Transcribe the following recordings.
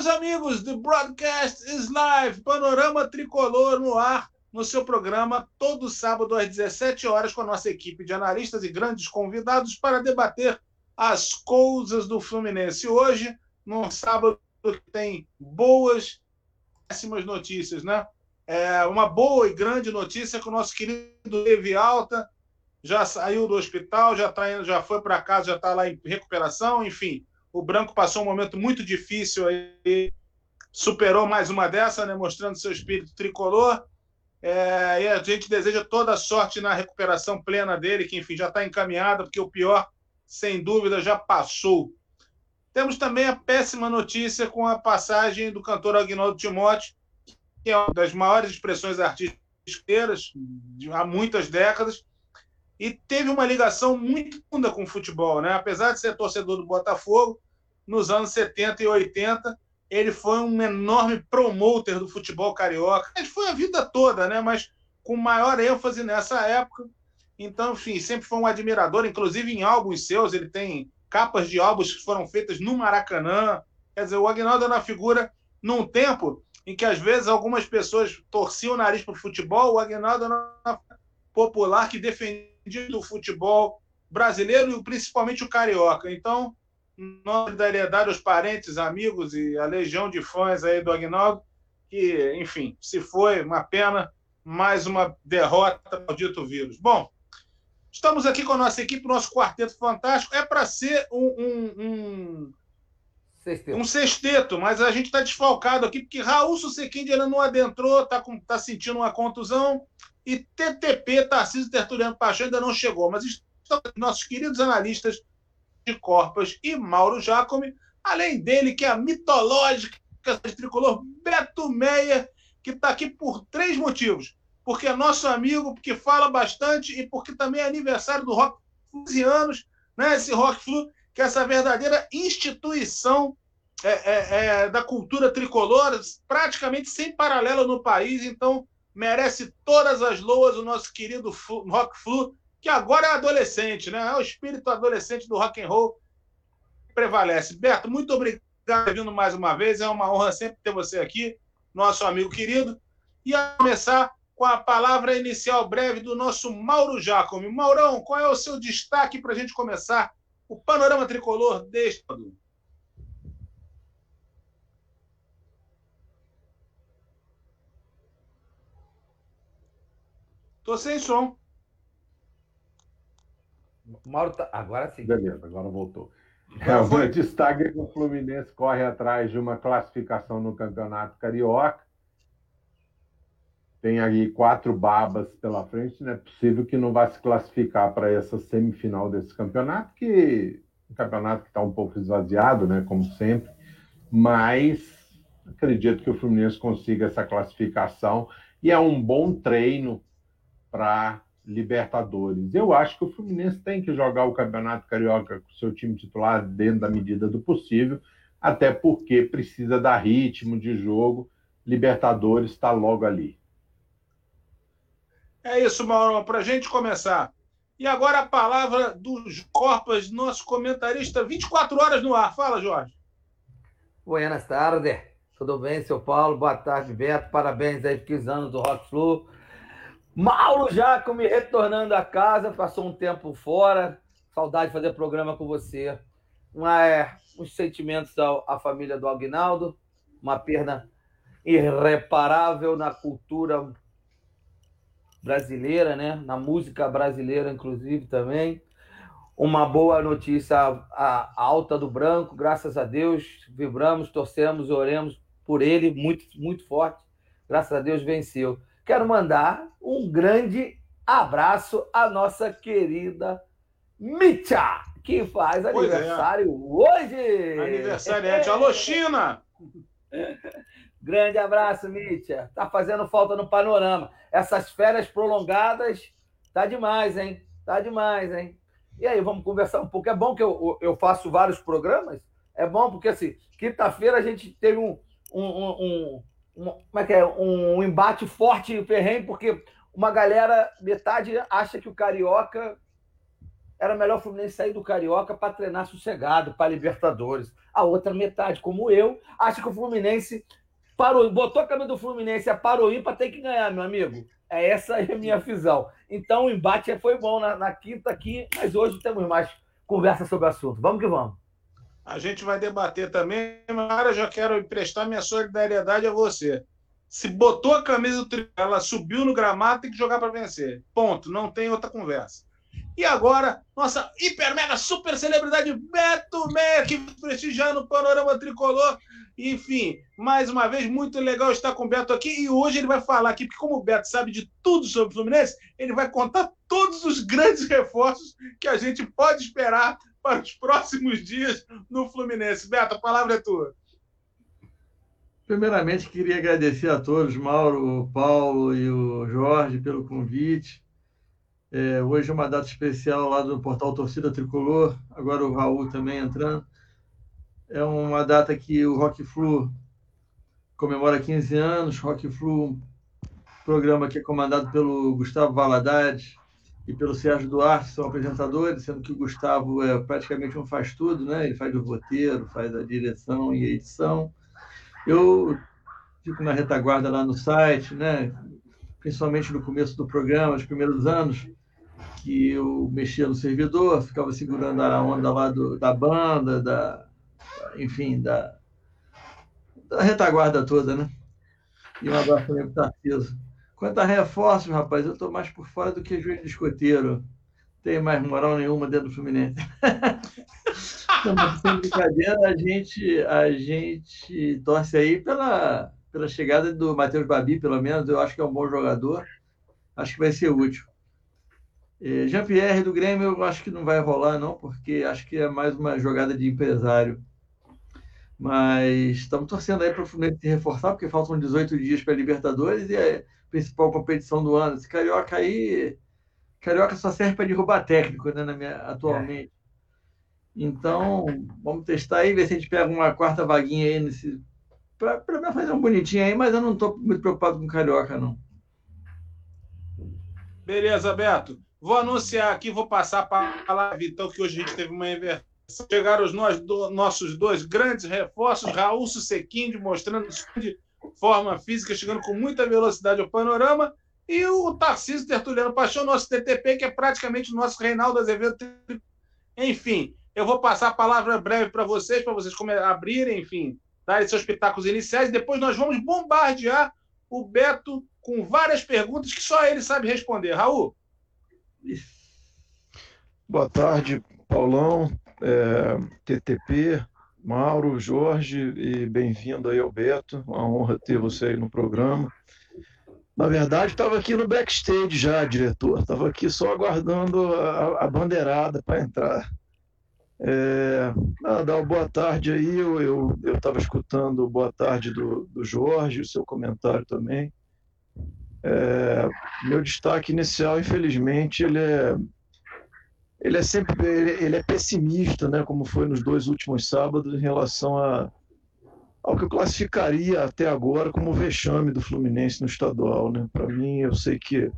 Caros amigos do Broadcast is Live, Panorama Tricolor no ar, no seu programa, todo sábado às 17 horas, com a nossa equipe de analistas e grandes convidados para debater as coisas do Fluminense. Hoje, num sábado que tem boas, péssimas notícias, né? É uma boa e grande notícia que o nosso querido Levi Alta já saiu do hospital, já, tá, já foi para casa, já está lá em recuperação, enfim o Branco passou um momento muito difícil aí, superou mais uma dessa, né, mostrando seu espírito tricolor. É, e a gente deseja toda a sorte na recuperação plena dele, que enfim já está encaminhada, porque o pior, sem dúvida, já passou. Temos também a péssima notícia com a passagem do cantor Agnaldo Timóteo, que é uma das maiores expressões artísticas há muitas décadas, e teve uma ligação muito funda com o futebol, né? Apesar de ser torcedor do Botafogo, nos anos 70 e 80, ele foi um enorme promotor do futebol carioca. Ele foi a vida toda, né? Mas com maior ênfase nessa época. Então, enfim, sempre foi um admirador, inclusive em álbuns seus, ele tem capas de álbuns que foram feitas no Maracanã. Quer dizer, o Agnaldo era uma figura num tempo em que às vezes algumas pessoas torciam o nariz para o futebol, o Agnaldo era popular que defendia do futebol brasileiro e principalmente o carioca. Então, nossa solidariedade aos parentes, amigos e a legião de fãs aí do Agnaldo, que, enfim, se foi uma pena, mais uma derrota ao dito vírus. Bom, estamos aqui com a nossa equipe, nosso quarteto fantástico. É para ser um, um, um, sexteto. um sexteto, mas a gente está desfalcado aqui, porque Raul Susequinde ainda não adentrou, está tá sentindo uma contusão. E TTP, Tarcísio Tertuliano Paixão, ainda não chegou. Mas estão nossos queridos analistas de Corpas e Mauro Jacome, além dele, que é a mitológica tricolor Beto Meia, que está aqui por três motivos. Porque é nosso amigo, porque fala bastante e porque também é aniversário do Rock 15 anos, né? esse Rock Flu, que é essa verdadeira instituição é, é, é, da cultura tricolor, praticamente sem paralelo no país. Então, merece todas as loas o nosso querido Rock Flu, que agora é adolescente, né? É o espírito adolescente do rock and roll prevalece. Beto, muito obrigado por vindo mais uma vez. É uma honra sempre ter você aqui, nosso amigo querido. E a começar com a palavra inicial breve do nosso Mauro Jacome. Maurão, qual é o seu destaque para a gente começar o panorama tricolor deste ano? Tô sem som. Mauro tá... Agora sim. Beleza, agora voltou. É, o destaque é que o Fluminense corre atrás de uma classificação no Campeonato Carioca. Tem aí quatro babas pela frente, não é possível que não vá se classificar para essa semifinal desse campeonato, que um campeonato que está um pouco esvaziado, né, como sempre, mas acredito que o Fluminense consiga essa classificação e é um bom treino para Libertadores. Eu acho que o Fluminense tem que jogar o Campeonato Carioca com seu time titular dentro da medida do possível, até porque precisa dar ritmo de jogo. Libertadores está logo ali. É isso, Mauro. Para a gente começar. E agora a palavra dos Corpas, nosso comentarista 24 horas no ar. Fala, Jorge. Buenas tardes. Tudo bem, seu Paulo? Boa tarde, Beto. Parabéns aí por anos do Rock Flu. Mauro Jacome retornando a casa, passou um tempo fora. Saudade de fazer programa com você. Uma, é, uns sentimentos à, à família do Agnaldo, uma perda irreparável na cultura brasileira, né? na música brasileira, inclusive, também. Uma boa notícia a, a alta do branco, graças a Deus, vibramos, torcemos, oremos por ele, muito, muito forte. Graças a Deus venceu quero mandar um grande abraço à nossa querida Mitya, que faz pois é. aniversário é. hoje. Aniversariante. Alô, China! Grande abraço, Mitya. Tá fazendo falta no panorama. Essas férias prolongadas, tá demais, hein? Tá demais, hein? E aí, vamos conversar um pouco. É bom que eu, eu faço vários programas. É bom porque, assim, quinta-feira a gente teve um, um, um, como é que é? Um embate forte e ferrenho, porque uma galera, metade acha que o Carioca era melhor o Fluminense sair do Carioca para treinar sossegado para Libertadores. A outra metade, como eu, acha que o Fluminense parou, botou a camisa do Fluminense, parou ir para ter que ganhar, meu amigo. É essa a minha visão. Então o embate foi bom na, na quinta aqui, mas hoje temos mais conversa sobre o assunto. Vamos que vamos. A gente vai debater também, mas já quero emprestar minha solidariedade a você. Se botou a camisa do tricolor, ela subiu no gramado, tem que jogar para vencer. Ponto. Não tem outra conversa. E agora, nossa hiper mega super celebridade Beto Meia, que prestigiando o panorama tricolor. Enfim, mais uma vez, muito legal estar com o Beto aqui. E hoje ele vai falar aqui, porque como o Beto sabe de tudo sobre o Fluminense, ele vai contar todos os grandes reforços que a gente pode esperar para os próximos dias no Fluminense. Beto, a palavra é tua. Primeiramente, queria agradecer a todos, Mauro, o Paulo e o Jorge, pelo convite. É, hoje é uma data especial lá do portal Torcida Tricolor, agora o Raul também entrando. É uma data que o Rock Flu comemora 15 anos. Rock Flu, programa que é comandado pelo Gustavo Valadares e pelo Sérgio Duarte, são apresentadores, sendo que o Gustavo é praticamente um faz tudo, né? Ele faz o roteiro, faz a direção e a edição. Eu fico na retaguarda lá no site, né? Principalmente no começo do programa, os primeiros anos, que eu mexia no servidor, ficava segurando a onda lá do, da banda, da, enfim, da, da retaguarda toda, né? E um abraço também para o Tarciso. Quanto a reforços, rapaz, eu estou mais por fora do que joelho de escoteiro. Tem mais moral nenhuma dentro do Fluminense. Não, sem brincadeira, a gente, a gente torce aí pela, pela chegada do Matheus Babi, pelo menos. Eu acho que é um bom jogador. Acho que vai ser útil. É, Jean-Pierre do Grêmio, eu acho que não vai rolar, não, porque acho que é mais uma jogada de empresário. Mas estamos torcendo aí para o Fluminense se reforçar, porque faltam 18 dias para a Libertadores e é principal competição do ano. Esse Carioca aí. Carioca só serve para derrubar técnico, né, na minha, atualmente. Então, vamos testar aí, ver se a gente pega uma quarta vaguinha aí nesse. Para fazer um bonitinho aí, mas eu não estou muito preocupado com Carioca, não. Beleza, Beto. Vou anunciar aqui, vou passar para a live, então, que hoje a gente teve uma inversão. Chegaram os nós, do, nossos dois grandes reforços, Raul Sequinho, mostrando forma física, chegando com muita velocidade ao panorama, e o Tarcísio Tertuliano Paixão, nosso TTP, que é praticamente o nosso Reinaldo Azevedo. Enfim, eu vou passar a palavra breve para vocês, para vocês abrirem, enfim, darem seus pitacos iniciais, depois nós vamos bombardear o Beto com várias perguntas que só ele sabe responder. Raul? Boa tarde, Paulão, é, TTP, Mauro, Jorge e bem-vindo aí ao Beto. Uma honra ter você aí no programa. Na verdade, estava aqui no backstage já, diretor. Estava aqui só aguardando a, a bandeirada para entrar. É, boa tarde aí. Eu estava escutando boa tarde do, do Jorge, o seu comentário também. É, meu destaque inicial, infelizmente, ele é ele é sempre ele, é pessimista, né, como foi nos dois últimos sábados em relação a, ao que eu classificaria até agora como vexame do Fluminense no estadual, né? Para mim, eu sei que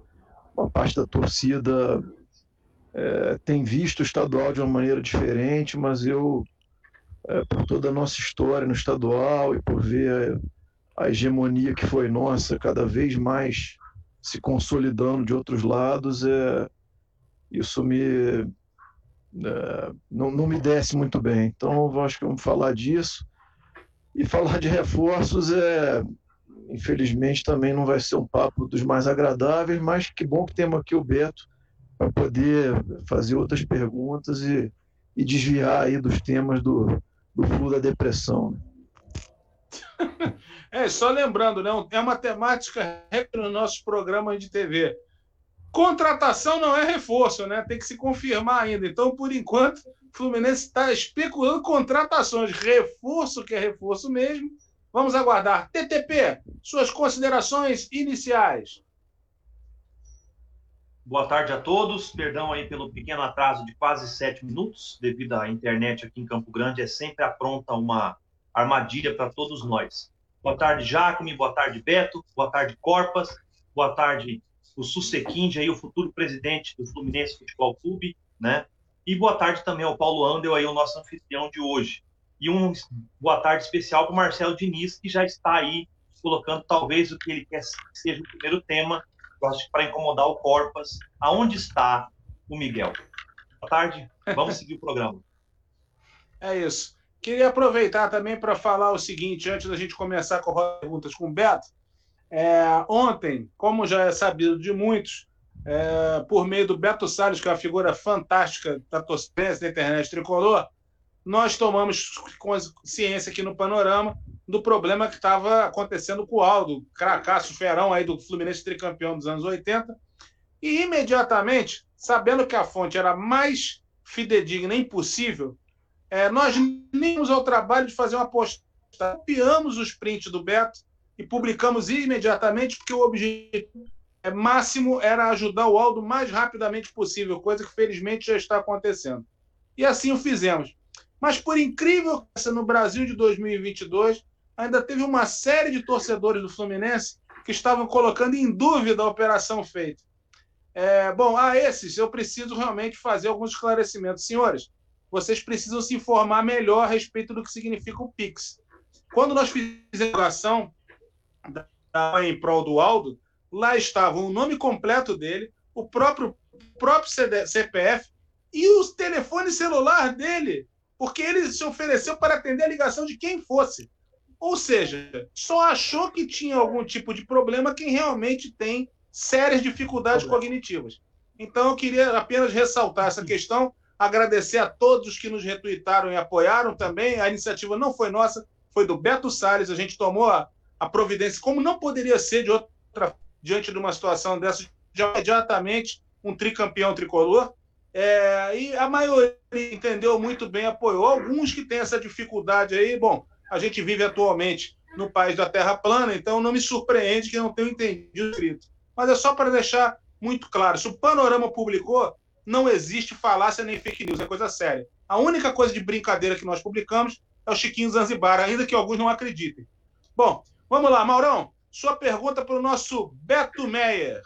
uma parte da torcida é, tem visto o estadual de uma maneira diferente, mas eu, é, por toda a nossa história no estadual e por ver a hegemonia que foi nossa cada vez mais se consolidando de outros lados, é, isso me é, não, não me desce muito bem. Então, acho que vamos falar disso. E falar de reforços é, infelizmente, também não vai ser um papo dos mais agradáveis, mas que bom que temos aqui o Beto para poder fazer outras perguntas e, e desviar aí dos temas do, do fluxo da depressão. Né? É, só lembrando, né? É uma temática no nossos programas de TV. Contratação não é reforço, né? Tem que se confirmar ainda. Então, por enquanto, o Fluminense está especulando contratações. Reforço, que é reforço mesmo. Vamos aguardar. TTP, suas considerações iniciais. Boa tarde a todos. Perdão aí pelo pequeno atraso de quase sete minutos, devido à internet aqui em Campo Grande. É sempre apronta uma armadilha para todos nós. Boa tarde, Jacome. Boa tarde, Beto. Boa tarde, Corpas. Boa tarde, o Susequinde, aí, o futuro presidente do Fluminense Futebol Clube, né? E boa tarde também ao Paulo Andel, aí, o nosso anfitrião de hoje. E um boa tarde especial para o Marcelo Diniz, que já está aí colocando talvez o que ele quer que seja o primeiro tema, eu acho para incomodar o Corpas. Aonde está o Miguel? Boa tarde, vamos seguir o programa. É isso. Queria aproveitar também para falar o seguinte, antes da gente começar com as perguntas com o Beto. É, ontem, como já é sabido de muitos, é, por meio do Beto Salles, que é uma figura fantástica da torcida da internet tricolor, nós tomamos consciência aqui no Panorama do problema que estava acontecendo com o Aldo, cracaço ferão aí do Fluminense tricampeão dos anos 80, e imediatamente, sabendo que a fonte era mais fidedigna impossível, é, nós nimos ao trabalho de fazer uma postagem, copiamos os prints do Beto e publicamos imediatamente, porque o objetivo é, máximo era ajudar o Aldo o mais rapidamente possível, coisa que felizmente já está acontecendo. E assim o fizemos. Mas por incrível que seja, no Brasil de 2022, ainda teve uma série de torcedores do Fluminense que estavam colocando em dúvida a operação feita. É, bom, a esses eu preciso realmente fazer alguns esclarecimentos. Senhores, vocês precisam se informar melhor a respeito do que significa o Pix. Quando nós fizemos a ação em prol do Aldo, lá estava o nome completo dele, o próprio, próprio CPF e o telefone celular dele, porque ele se ofereceu para atender a ligação de quem fosse. Ou seja, só achou que tinha algum tipo de problema quem realmente tem sérias dificuldades cognitivas. Então, eu queria apenas ressaltar essa questão agradecer a todos que nos retuitaram e apoiaram também. A iniciativa não foi nossa, foi do Beto Salles. A gente tomou a, a providência, como não poderia ser de outra, diante de uma situação dessa, de imediatamente um tricampeão tricolor. É, e a maioria entendeu muito bem, apoiou. Alguns que têm essa dificuldade aí, bom, a gente vive atualmente no país da Terra plana, então não me surpreende que não tenham entendido o escrito. Mas é só para deixar muito claro: se o Panorama publicou, não existe falácia nem fake news, é coisa séria. A única coisa de brincadeira que nós publicamos é o Chiquinho Zanzibar, ainda que alguns não acreditem. Bom, vamos lá, Maurão. Sua pergunta para o nosso Beto Meyer.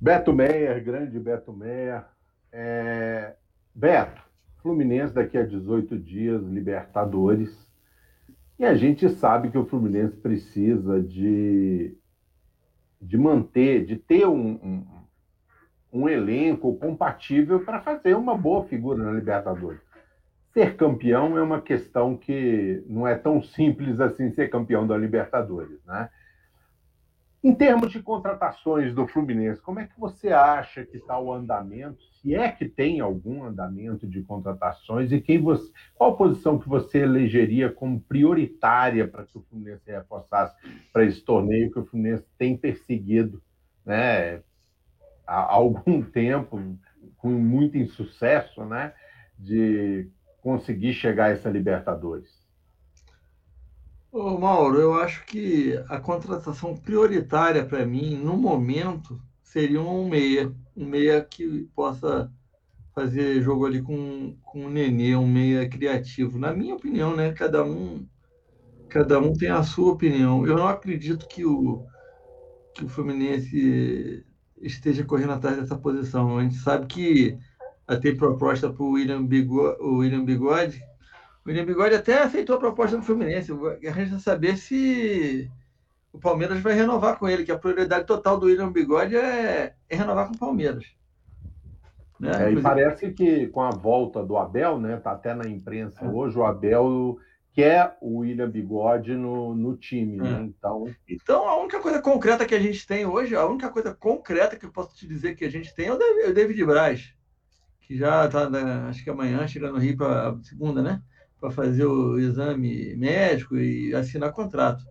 Beto Meyer, grande Beto Meyer. É... Beto, Fluminense daqui a 18 dias, Libertadores. E a gente sabe que o Fluminense precisa de, de manter, de ter um, um um elenco compatível para fazer uma boa figura na Libertadores. Ser campeão é uma questão que não é tão simples assim ser campeão da Libertadores, né? Em termos de contratações do Fluminense, como é que você acha que está o andamento? Se é que tem algum andamento de contratações e quem você, qual posição que você elegeria como prioritária para que o Fluminense reforçasse para esse torneio que o Fluminense tem perseguido, né? há algum tempo, com muito insucesso, né, de conseguir chegar a essa Libertadores? Ô, Mauro, eu acho que a contratação prioritária para mim, no momento, seria um meia. Um meia que possa fazer jogo ali com, com o Nenê, um meia criativo. Na minha opinião, né? Cada um, cada um tem a sua opinião. Eu não acredito que o, que o Fluminense esteja correndo atrás dessa posição. A gente sabe que tem proposta para o William, Bigode, o William Bigode. O William Bigode até aceitou a proposta do Fluminense. A gente precisa saber se o Palmeiras vai renovar com ele, que a prioridade total do William Bigode é, é renovar com o Palmeiras. Né? É, e parece que com a volta do Abel, né? Tá até na imprensa é. hoje, o Abel quer o William Bigode no, no time, né? É. Então... então, a única coisa concreta que a gente tem hoje, a única coisa concreta que eu posso te dizer que a gente tem é o o David Braz, que já está, acho que amanhã, chega no Rio para segunda, né? Para fazer o exame médico e assinar contrato.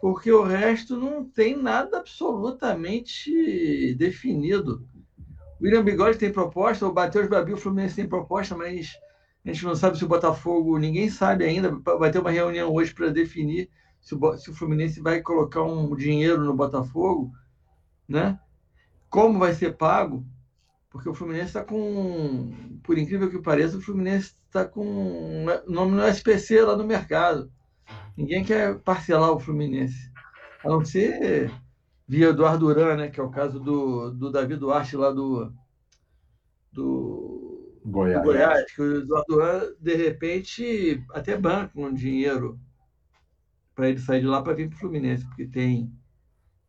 Porque o resto não tem nada absolutamente definido. O William Bigode tem proposta, o Matheus Babi, o Fluminense tem proposta, mas a gente não sabe se o Botafogo, ninguém sabe ainda. Vai ter uma reunião hoje para definir se o, se o Fluminense vai colocar um dinheiro no Botafogo, né? Como vai ser pago? Porque o Fluminense está com, por incrível que pareça, o Fluminense está com nome no SPC lá no mercado. Ninguém quer parcelar o Fluminense. A não ser via Eduardo Duran, né? Que é o caso do, do Davi Duarte lá do, do Goiás. do Goiás, que o Eduardo de repente até banca um dinheiro para ele sair de lá para vir para o Fluminense, porque tem.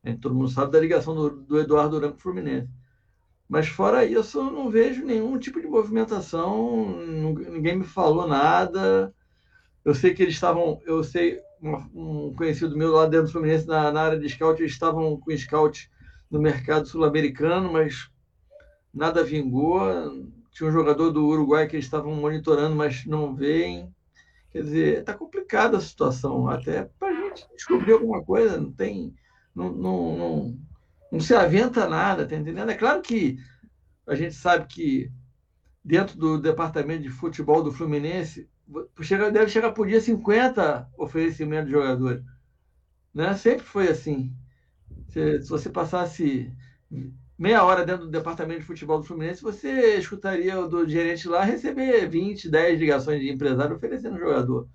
Né, todo mundo sabe da ligação do, do Eduardo Duran com o Fluminense. Mas fora isso, eu não vejo nenhum tipo de movimentação, ninguém me falou nada. Eu sei que eles estavam, eu sei, um, conhecido meu lá dentro do Fluminense, na, na área de scout, eles estavam com scout no mercado sul-americano, mas nada vingou. Tinha um jogador do Uruguai que eles estavam monitorando, mas não veem. Quer dizer, está complicada a situação, até para a gente descobrir alguma coisa, não tem. Não, não, não, não se aventa nada, tá entendendo? É claro que a gente sabe que dentro do departamento de futebol do Fluminense chega, deve chegar por dia 50 oferecimentos de jogadores. Né? Sempre foi assim. Se, se, você passasse meia hora dentro do departamento de futebol do Fluminense, você escutaria o do gerente lá receber 20, 10 ligações de empresário oferecendo jogador.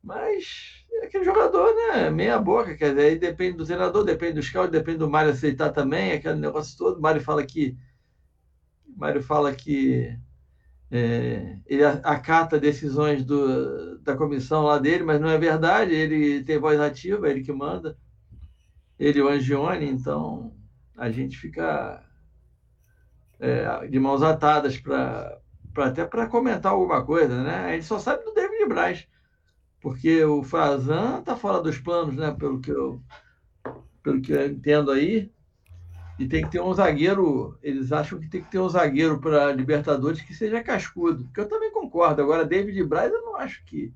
Mas aquele jogador, né? Meia boca, quer dizer, aí depende do treinador, depende do scout, depende do Mário aceitar também, aquele negócio todo. Mário fala que. Mário fala que é, ele acata decisões do, da comissão lá dele, mas não é verdade, ele tem voz ativa, ele que manda. Ele o Angione, então a gente fica é, de mãos atadas para até para comentar alguma coisa, né? A gente só sabe do David Braz porque o Frazan está fora dos planos, né? Pelo que eu, pelo que eu entendo aí. E tem que ter um zagueiro. Eles acham que tem que ter um zagueiro para Libertadores que seja cascudo. Que eu também concordo. Agora, David Braz, eu não acho que,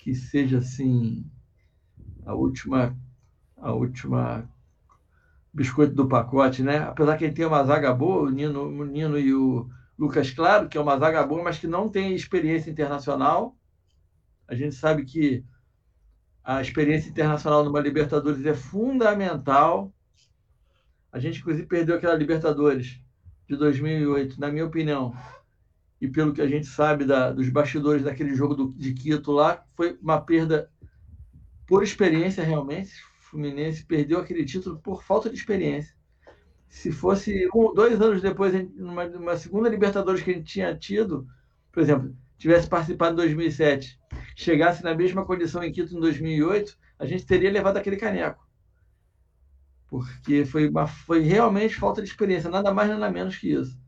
que seja assim a última a última biscoito do pacote, né? Apesar que ele tem uma zaga boa, o Nino, o Nino e o Lucas Claro, que é uma zaga boa, mas que não tem experiência internacional. A gente sabe que a experiência internacional numa Libertadores é fundamental. A gente, inclusive, perdeu aquela Libertadores de 2008, na minha opinião, e pelo que a gente sabe da, dos bastidores daquele jogo do, de Quito lá, foi uma perda por experiência, realmente. O Fluminense perdeu aquele título por falta de experiência. Se fosse um, dois anos depois, numa, numa segunda Libertadores que a gente tinha tido, por exemplo, tivesse participado em 2007 chegasse na mesma condição em Quito em 2008, a gente teria levado aquele caneco. Porque foi, uma, foi realmente falta de experiência, nada mais, nada menos que isso.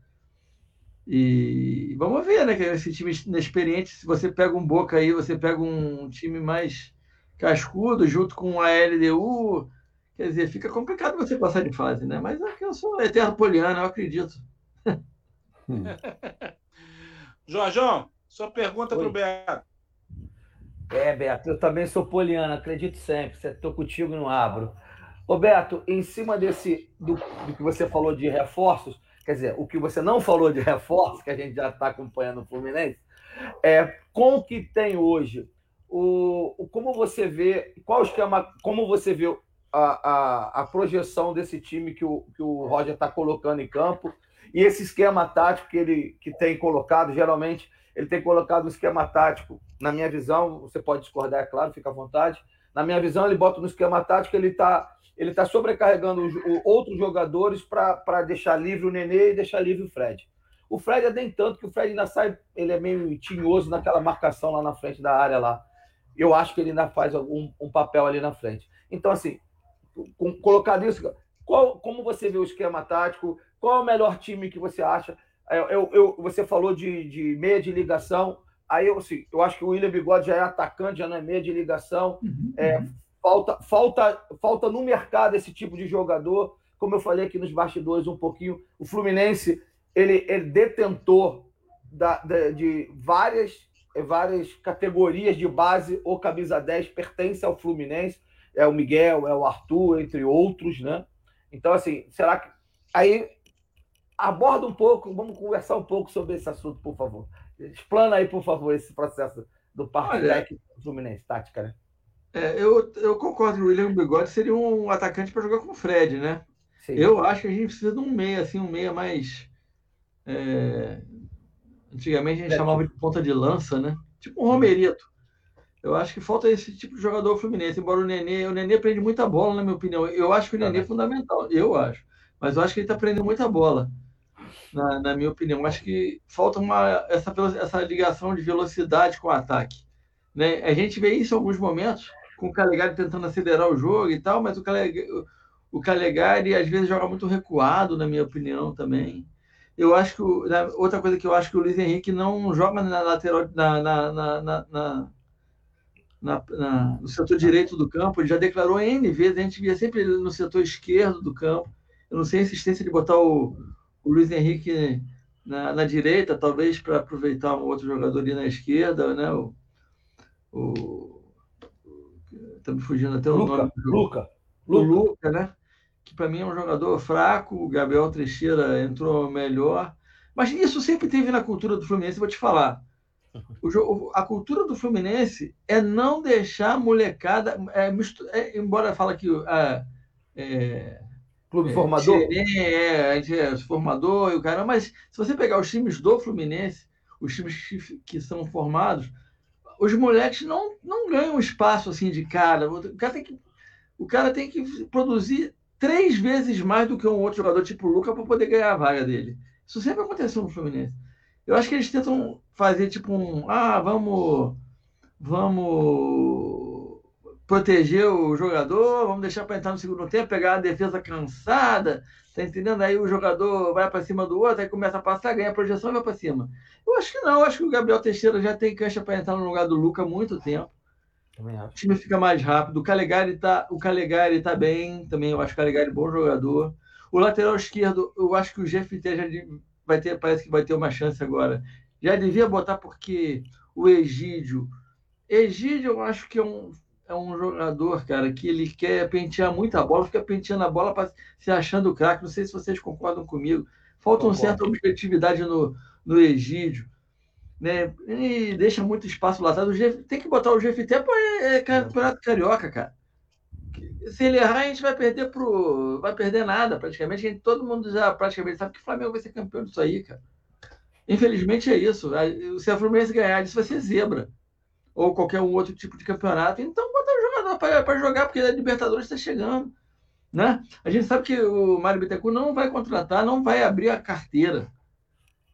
E vamos ver, né? Que esse time inexperiente, se você pega um Boca aí, você pega um time mais cascudo, junto com a LDU, quer dizer, fica complicado você passar de fase, né? Mas é que eu sou eterno poliano, eu acredito. Jorjão, sua pergunta para o Beto. É, Beto, eu também sou poliana, acredito sempre. Estou contigo no abro. Ô, Beto, em cima desse do, do, que você falou de reforços, quer dizer, o que você não falou de reforços, que a gente já está acompanhando o Fluminense, é com o que tem hoje, o, o como você vê, qual esquema, como você vê a, a, a projeção desse time que o, que o Roger está colocando em campo e esse esquema tático que ele que tem colocado, geralmente ele tem colocado um esquema tático, na minha visão, você pode discordar, é claro, fica à vontade. Na minha visão, ele bota no esquema tático, ele está ele tá sobrecarregando os, o, outros jogadores para deixar livre o Nenê e deixar livre o Fred. O Fred é nem tanto que o Fred ainda sai, ele é meio tinhoso naquela marcação lá na frente da área lá. Eu acho que ele ainda faz algum um papel ali na frente. Então, assim, com, colocado isso, qual, como você vê o esquema tático? Qual é o melhor time que você acha? Eu, eu, eu, você falou de, de meia de ligação. Aí eu, assim, eu acho que o William Bigode já é atacante, já não é meia de ligação. Uhum, é, uhum. falta, falta, falta no mercado esse tipo de jogador. Como eu falei aqui nos bastidores um pouquinho, o Fluminense ele, ele detentor da, da, de várias, várias categorias de base ou camisa 10 pertence ao Fluminense. É o Miguel, é o Arthur, entre outros, né? Então, assim, será que. Aí aborda um pouco, vamos conversar um pouco sobre esse assunto, por favor. Explana aí, por favor, esse processo do parque técnico Fluminense, tática, né? É, eu, eu concordo que o William Bigode seria um atacante para jogar com o Fred, né? Sim. Eu acho que a gente precisa de um meia, assim, um meia mais. É... Antigamente a gente é, chamava de ponta de lança, né? Tipo um Romerito. Eu acho que falta esse tipo de jogador Fluminense, embora o Nenê, o Nenê prende muita bola, na minha opinião. Eu acho que o Nenê é fundamental, eu acho. Mas eu acho que ele está prendendo muita bola. na, na minha opinião. Acho que falta uma, essa, essa ligação de velocidade com o ataque. Né? A gente vê isso em alguns momentos, com o Calegari tentando acelerar o jogo e tal, mas o Calegari, o Calegari às vezes joga muito recuado, na minha opinião, também. Eu acho que. Né, outra coisa que eu acho que o Luiz Henrique não joga na lateral, na, na, na, na na, na, no setor direito do campo, ele já declarou N vezes, a gente via sempre ele no setor esquerdo do campo. Eu não sei a insistência de botar o, o Luiz Henrique na, na direita, talvez para aproveitar um outro jogador ali na esquerda, né? O, o, tá me fugindo até o Luca, nome. Luca. O Luca, né? Que para mim é um jogador fraco, o Gabriel Teixeira entrou melhor. Mas isso sempre teve na cultura do Fluminense, vou te falar. O, a cultura do Fluminense é não deixar a molecada. É, é, embora fala que. É, é, Clube é, formador? É, a gente é formador e o cara. Mas se você pegar os times do Fluminense, os times que, que são formados, os moleques não, não ganham espaço assim de cara. O cara tem que, o cara tem que produzir três vezes mais do que um outro jogador tipo o Luca para poder ganhar a vaga dele. Isso sempre aconteceu no Fluminense. Eu acho que eles tentam fazer tipo um, ah, vamos, vamos proteger o jogador, vamos deixar para entrar no segundo tempo, pegar a defesa cansada, tá entendendo? Aí o jogador vai para cima do outro, aí começa a passar, ganha a projeção e vai para cima. Eu acho que não, eu acho que o Gabriel Teixeira já tem cancha para entrar no lugar do Luca há muito tempo. O time fica mais rápido. O Calegari tá, o Calegari tá bem, também eu acho o Calegari bom jogador. O lateral esquerdo, eu acho que o GFT já vai ter, parece que vai ter uma chance agora. Já devia botar porque o Egídio. Egídio, eu acho que é um, é um jogador, cara, que ele quer pentear muita bola, fica penteando a bola para se achando craque. Não sei se vocês concordam comigo. Falta uma certa objetividade no, no Egídio. Né? E deixa muito espaço lá atrás. Tem que botar o GFT para é, é campeonato carioca, cara se ele errar, a gente vai perder pro. Vai perder nada, praticamente. Gente, todo mundo já praticamente sabe que o Flamengo vai ser campeão disso aí, cara. Infelizmente é isso. Se a Fluminense ganhar, isso vai ser zebra. Ou qualquer um outro tipo de campeonato. Então para jogar, porque a Libertadores está chegando. Né? A gente sabe que o Mário Bittencourt não vai contratar, não vai abrir a carteira.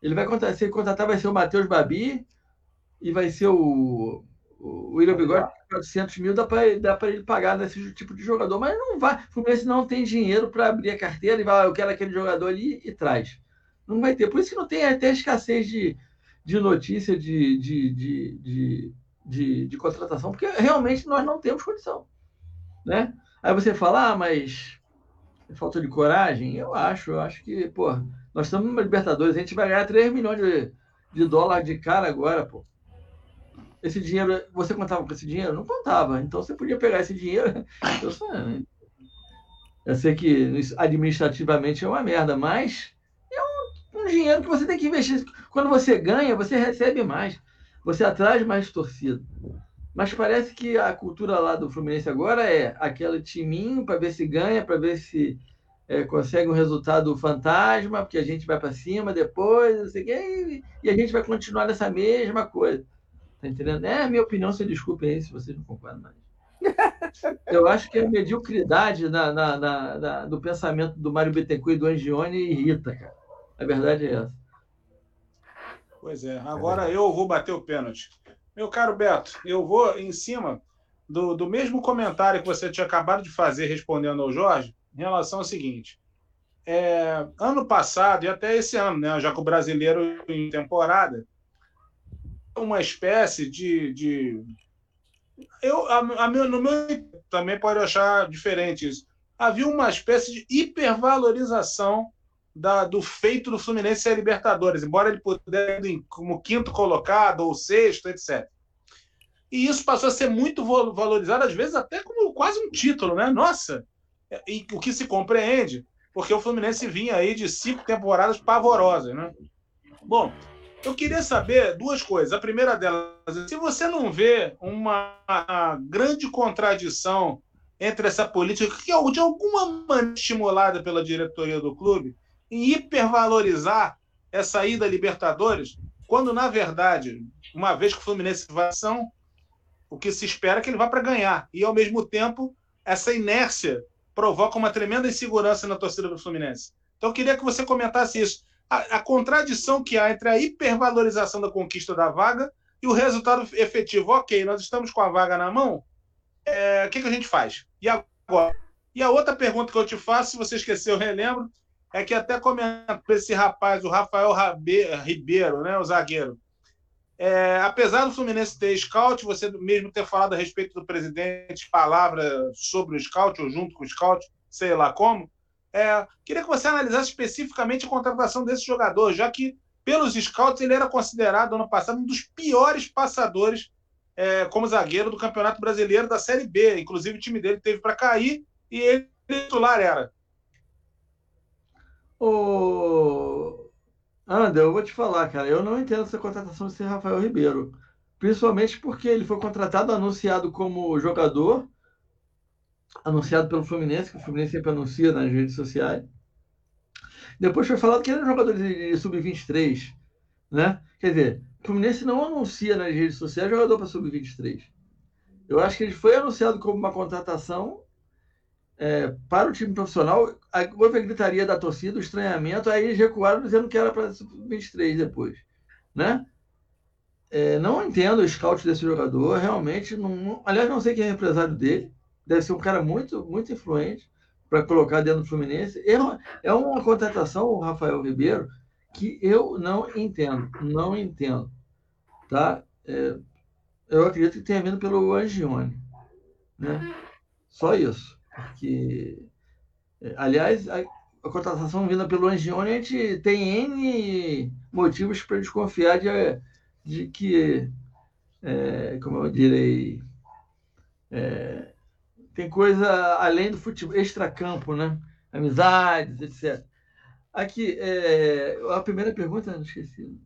Ele vai contratar, se ele contratar, vai ser o Matheus Babi e vai ser o o William Bigode, 400 mil dá para ele pagar nesse tipo de jogador, mas não vai. O Fluminense não tem dinheiro para abrir a carteira e vai, eu quero aquele jogador ali e traz. Não vai ter. Por isso que não tem até escassez de, de notícia de, de, de, de, de, de contratação, porque realmente nós não temos condição. Né? Aí você fala, ah, mas falta de coragem? Eu acho, eu acho que, pô, nós estamos numa Libertadores, a gente vai ganhar 3 milhões de, de dólares de cara agora, pô esse dinheiro, você contava com esse dinheiro? Não contava. Então você podia pegar esse dinheiro. Eu, sei, eu sei que administrativamente é uma merda, mas é um, um, dinheiro que você tem que investir. Quando você ganha, você recebe mais. Você atrai mais torcida. Mas parece que a cultura lá do Fluminense agora é aquele timinho para ver se ganha, para ver se é, consegue um resultado fantasma, porque a gente vai para cima depois, não sei o quê, e a gente vai continuar nessa mesma coisa. Tá entendendo? É a minha opinião, se desculpem aí se vocês não concordam mais. Eu acho que a mediocridade na, na, na, do pensamento do Mário Bittencourt e do Angione irrita, cara. A verdade é essa. Pois é. Agora eu vou bater o pênalti. Meu caro Beto, eu vou em cima do, do mesmo comentário que você tinha acabado de fazer respondendo ao Jorge, em relação ao seguinte. É, ano passado, e até esse ano, né, já que o brasileiro em temporada, uma espécie de. de... Eu, a, a meu, no meu também pode achar diferente isso. Havia uma espécie de hipervalorização da, do feito do Fluminense ser Libertadores, embora ele pudesse ir como quinto colocado ou sexto, etc. E isso passou a ser muito valorizado, às vezes até como quase um título, né? Nossa! E o que se compreende, porque o Fluminense vinha aí de cinco temporadas pavorosas, né? Bom, eu queria saber duas coisas. A primeira delas, se você não vê uma grande contradição entre essa política, que é de alguma maneira estimulada pela diretoria do clube, em hipervalorizar essa ida a Libertadores, quando, na verdade, uma vez que o Fluminense vai ação, o que se espera é que ele vá para ganhar. E, ao mesmo tempo, essa inércia provoca uma tremenda insegurança na torcida do Fluminense. Então, eu queria que você comentasse isso a, a, contradição que há entre a hipervalorização da conquista da vaga e o resultado efetivo. Ok, nós estamos com a vaga na mão, é, o que, que a gente faz? E agora? E a outra pergunta que eu te faço, se você esqueceu, eu relembro, é que até comentou esse rapaz, o Rafael Ribeiro, né, o zagueiro. É, apesar do Fluminense ter scout, você mesmo ter falado a respeito do presidente, palavra sobre o scout, ou junto com o scout, sei lá como, é, queria que você analisasse especificamente a contratação desse jogador, já que, pelos scouts, ele era considerado, ano passado, um dos piores passadores é, como zagueiro do Campeonato Brasileiro da Série B. Inclusive, o time dele teve para cair e ele titular era. Ô, André, eu vou te falar, cara, eu não entendo essa contratação de ser Rafael Ribeiro. Principalmente porque ele foi contratado, anunciado como jogador, anunciado pelo Fluminense, que o Fluminense sempre anuncia nas redes sociais. Depois foi falado que ele era um jogador de sub-23, né? Quer dizer, o Fluminense não anuncia nas redes sociais jogador para sub-23. Eu acho que ele foi anunciado como uma contratação é, para o time profissional. Houve a gritaria da torcida, o estranhamento, aí eles recuaram dizendo que era para sub-23 depois. Né? É, não entendo o scout desse jogador, realmente. Não, aliás, não sei quem é o empresário dele. Deve ser um cara muito, muito influente para colocar dentro do Fluminense. É uma, é uma contratação, o Rafael Ribeiro, que eu não entendo, não entendo, tá? É, eu acredito que tenha vindo pelo Angione, né? Só isso, porque, é, aliás, a, a contratação vinda pelo Angione, a gente tem N motivos para desconfiar de, de que, é, como eu direi, é, tem coisa além do futebol, extracampo, né? Amizades, etc. Aqui, é, a primeira pergunta, não esqueci.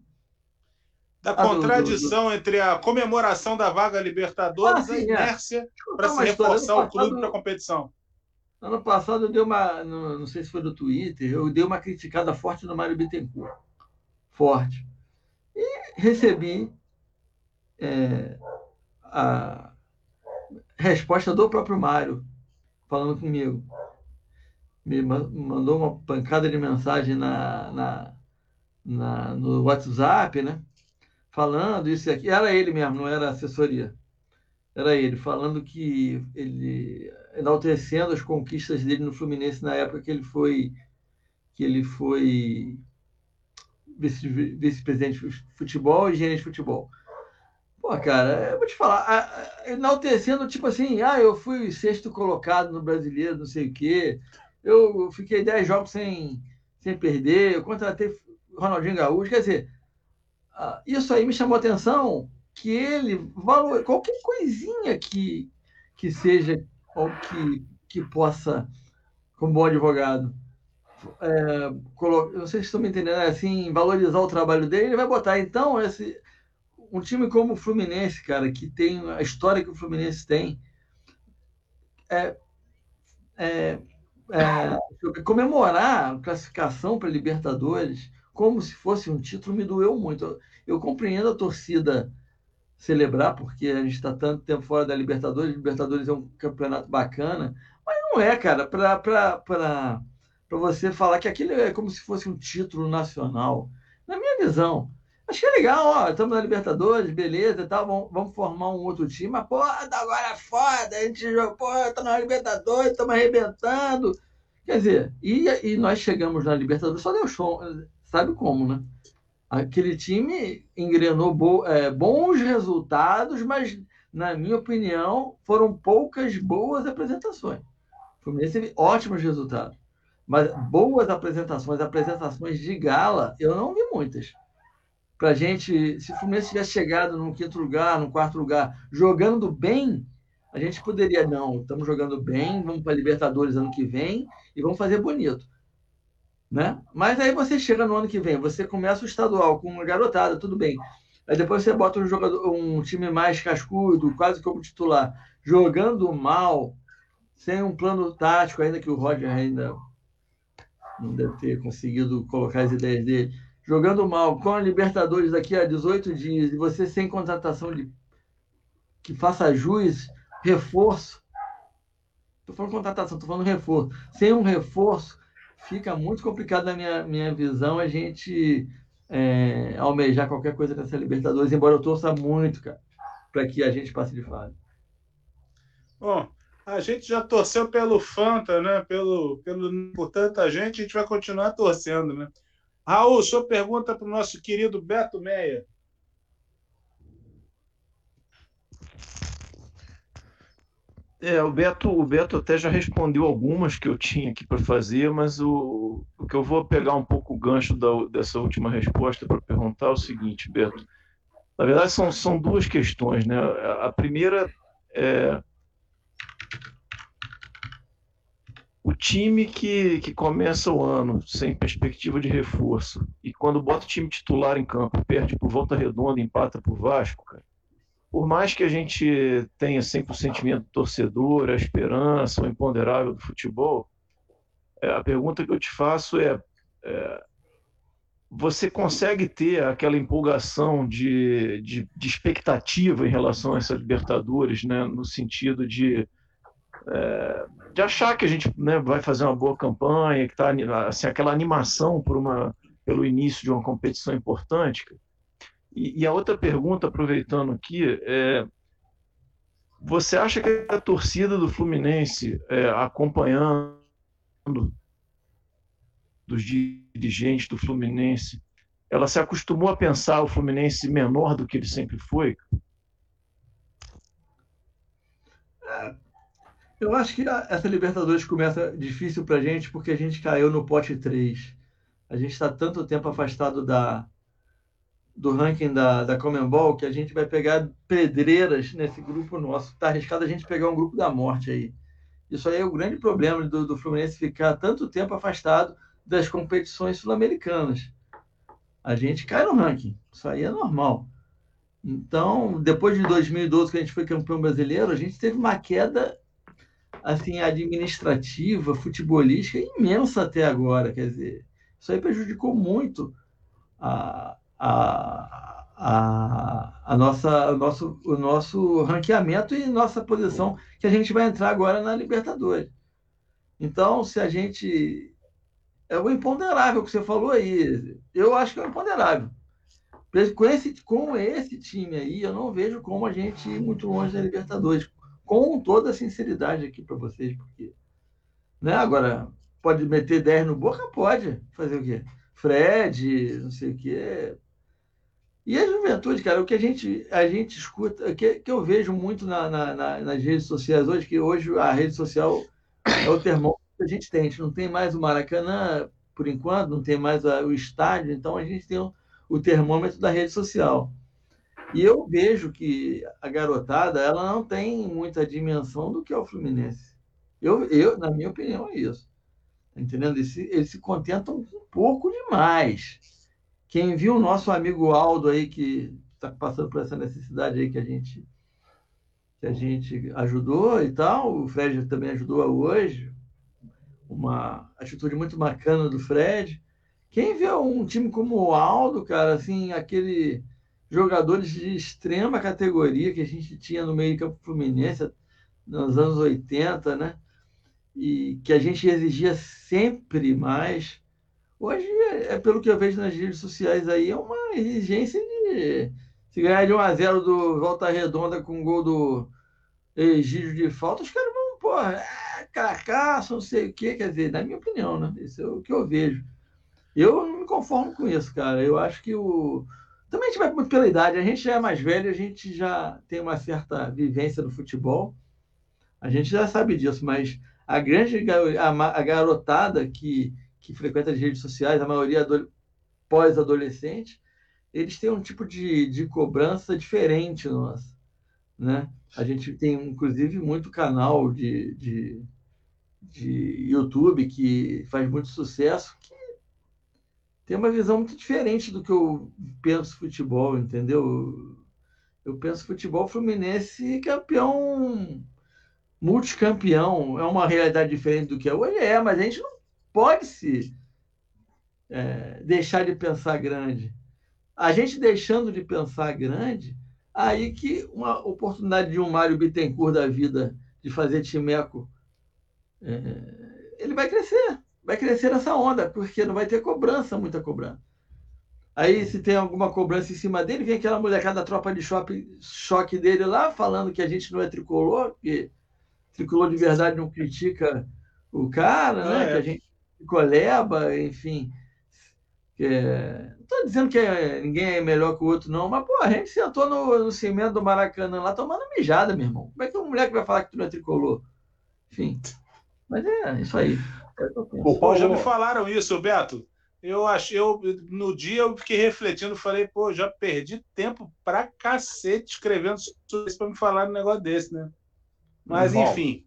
Da ah, contradição do, do, do... entre a comemoração da vaga Libertadores ah, sim, e a é. inércia para se reforçar o clube para a competição. Ano passado eu dei uma, não, sei se foi do Twitter, eu dei uma criticada forte no Mário Bittencourt. Forte. E recebi é, a resposta do próprio Mário falando comigo me mandou uma pancada de mensagem na, na, na, no WhatsApp, né? Falando isso aqui. Era ele mesmo, não era assessoria. Era ele, falando que ele enaltecendo as conquistas dele no Fluminense na época que ele foi que ele foi vice-presidente de futebol e gerente de futebol. Pô, cara, eu vou te falar, enaltecendo, tipo assim, ah, eu fui sexto colocado no brasileiro, não sei o quê, eu fiquei 10 jogos sem, sem perder, eu contratei Ronaldinho Gaúcho, quer dizer, isso aí me chamou a atenção que ele valor qualquer coisinha que, que seja ou que, que possa, como bom advogado, é, sei se estão me entendendo, é assim, valorizar o trabalho dele, ele vai botar. Então, esse, um time como o Fluminense, cara, que tem a história que o Fluminense tem, é, é é, comemorar a classificação para Libertadores como se fosse um título me doeu muito. Eu, eu compreendo a torcida celebrar, porque a gente está tanto tempo fora da Libertadores, Libertadores é um campeonato bacana, mas não é, cara, para você falar que aquilo é como se fosse um título nacional. Na minha visão, Achei legal, ó, estamos na Libertadores, beleza e tal, vamos, vamos, formar um outro time, mas, pô, agora é foda, a gente jogou, pô, tá na Libertadores, estamos arrebentando. Quer dizer, e, e nós chegamos na Libertadores, só deu show, sabe como, né? Aquele time engrenou bo, é, bons resultados, mas, na minha opinião, foram poucas boas apresentações. O Fluminense teve ótimos resultados, mas boas apresentações, apresentações de gala, eu não vi muitas para gente, se o Fluminense tivesse chegado no quinto lugar, no quarto lugar, jogando bem, a gente poderia, não, estamos jogando bem, vamos para a Libertadores ano que vem e vamos fazer bonito. Né? Mas aí você chega no ano que vem, você começa o estadual com uma garotada, tudo bem. Aí depois você bota um, jogador, um time mais cascudo, quase como titular, jogando mal, sem um plano tático, ainda que o Roger ainda não deve ter conseguido colocar as ideias dele jogando mal com a Libertadores daqui a 18 dias e você sem contratação de que faça juiz, reforço. Estou falando contratação, estou falando reforço. Sem um reforço fica muito complicado na minha, minha visão a gente é, almejar qualquer coisa nessa Libertadores, embora eu torça muito, cara, para que a gente passe de fase. Bom, a gente já torceu pelo Fanta, né? Pelo, pelo, por tanta gente, a gente vai continuar torcendo, né? Raul, sua pergunta para o nosso querido Beto Meia. É, o Beto, o Beto até já respondeu algumas que eu tinha aqui para fazer, mas o, o que eu vou pegar um pouco o gancho da, dessa última resposta para perguntar é o seguinte, Beto. Na verdade, são, são duas questões, né? A primeira é o time que, que começa o ano sem perspectiva de reforço e quando bota o time titular em campo, perde por volta redonda, empata por Vasco, cara, por mais que a gente tenha sempre o sentimento torcedor, a esperança, o imponderável do futebol, é, a pergunta que eu te faço é, é você consegue ter aquela empolgação de, de, de, expectativa em relação a essa Libertadores, né, no sentido de é, de achar que a gente né, vai fazer uma boa campanha, que está assim, aquela animação por uma, pelo início de uma competição importante. E, e a outra pergunta, aproveitando aqui, é, você acha que a torcida do Fluminense, é, acompanhando dos dirigentes do Fluminense, ela se acostumou a pensar o Fluminense menor do que ele sempre foi? É, eu acho que essa Libertadores começa difícil para a gente porque a gente caiu no pote 3. A gente está tanto tempo afastado da, do ranking da, da Comembol que a gente vai pegar pedreiras nesse grupo nosso. Está arriscado a gente pegar um grupo da morte aí. Isso aí é o grande problema do, do Fluminense ficar tanto tempo afastado das competições sul-americanas. A gente cai no ranking. Isso aí é normal. Então, depois de 2012, que a gente foi campeão brasileiro, a gente teve uma queda assim administrativa, futebolística imensa até agora. Quer dizer, isso aí prejudicou muito a, a, a, a nossa, o, nosso, o nosso ranqueamento e nossa posição que a gente vai entrar agora na Libertadores. Então, se a gente. É o imponderável que você falou aí. Eu acho que é o imponderável. Com esse, com esse time aí, eu não vejo como a gente ir muito longe da Libertadores com toda a sinceridade aqui para vocês, porque. Né? Agora, pode meter 10 no boca? Pode. Fazer o quê? Fred, não sei o quê. E a juventude, cara, o que a gente, a gente escuta, que, que eu vejo muito na, na, na, nas redes sociais hoje, que hoje a rede social é o termômetro que a gente tem. A gente não tem mais o Maracanã, por enquanto, não tem mais a, o estádio, então a gente tem o, o termômetro da rede social. E eu vejo que a garotada ela não tem muita dimensão do que é o Fluminense. Eu, eu na minha opinião, é isso. Tá entendendo? Eles eles se contentam um pouco demais. Quem viu o nosso amigo Aldo aí, que está passando por essa necessidade aí que a gente que a gente ajudou e tal, o Fred também ajudou hoje, uma atitude muito bacana do Fred. Quem vê um time como o Aldo, cara, assim, aquele jogadores de extrema categoria que a gente tinha no meio campo Fluminense nos anos 80, né? E que a gente exigia sempre mais. Hoje, é pelo que eu vejo nas redes sociais aí, é uma exigência de se ganhar de 1 a 0 do Volta Redonda com gol do Egídio de falta, os caras vão, porra, é, cracaço, não sei o quê. Quer dizer, na minha opinião, né? Isso é o que eu vejo. Eu não me conformo com isso, cara. Eu acho que o, também a gente vai muito pela idade. A gente já é mais velho, a gente já tem uma certa vivência no futebol. A gente já sabe disso, mas a grande a garotada que, que frequenta as redes sociais, a maioria pós-adolescente, eles têm um tipo de, de cobrança diferente nossa. Né? A gente tem, inclusive, muito canal de, de, de YouTube que faz muito sucesso, que tem uma visão muito diferente do que eu penso futebol, entendeu? Eu penso futebol fluminense campeão, multicampeão, é uma realidade diferente do que é hoje, é, mas a gente não pode se é, deixar de pensar grande. A gente deixando de pensar grande, aí que uma oportunidade de um Mário Bittencourt da vida de fazer timeco, é, ele vai crescer. vai crescer essa onda, porque não vai ter cobrança, muita cobrança. Aí, se tem alguma cobrança em cima dele, vem aquela molecada da tropa de choque, choque dele lá, falando que a gente não é tricolor, que tricolor de verdade não critica o cara, né? É. Que a gente coleba, enfim. É... Não estou dizendo que é, ninguém é melhor que o outro, não, mas, pô, a gente sentou no, no cimento do Maracanã lá tomando mijada, meu irmão. Como é que um moleque vai falar que tu não é tricolor? Enfim. Mas é isso aí. É pô, já me falaram isso, Beto. Eu achei, eu, no dia eu fiquei refletindo, falei, pô, já perdi tempo pra cacete escrevendo isso pra me falar um negócio desse, né? Mas, enfim,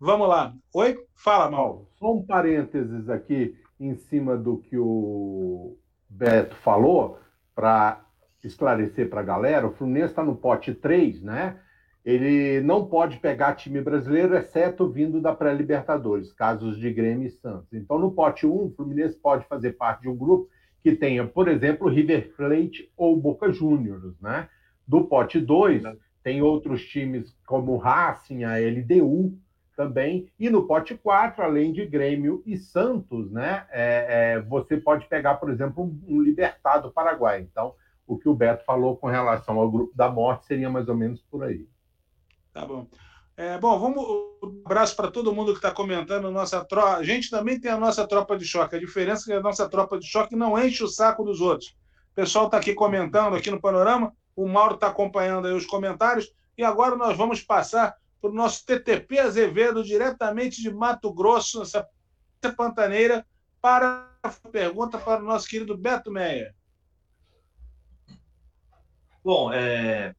vamos lá. Oi? Fala, Mal. Só um parênteses aqui em cima do que o Beto falou, para esclarecer para a galera, o Fluminense está no pote 3, né? Ele não pode pegar time brasileiro, exceto vindo da pré-Libertadores, casos de Grêmio e Santos. Então, no pote 1, o Fluminense pode fazer parte de um grupo que tenha, por exemplo, River Plate ou Boca Juniors, né? Do pote 2, tem outros times como Racing, a LDU, também. E no pote 4, além de Grêmio e Santos, né, é, é, você pode pegar, por exemplo, um, um Libertado Paraguai. Então, o que o Beto falou com relação ao grupo da morte seria mais ou menos por aí. Tá bom. É, bom, vamos. Um abraço para todo mundo que está comentando. Nossa tropa. A gente também tem a nossa tropa de choque. A diferença é que a nossa tropa de choque não enche o saco dos outros. O pessoal está aqui comentando aqui no panorama. O Mauro está acompanhando aí os comentários. E agora nós vamos passar para o nosso TTP Azevedo, diretamente de Mato Grosso, nessa pantaneira, para a pergunta para o nosso querido Beto Meia. Bom, é,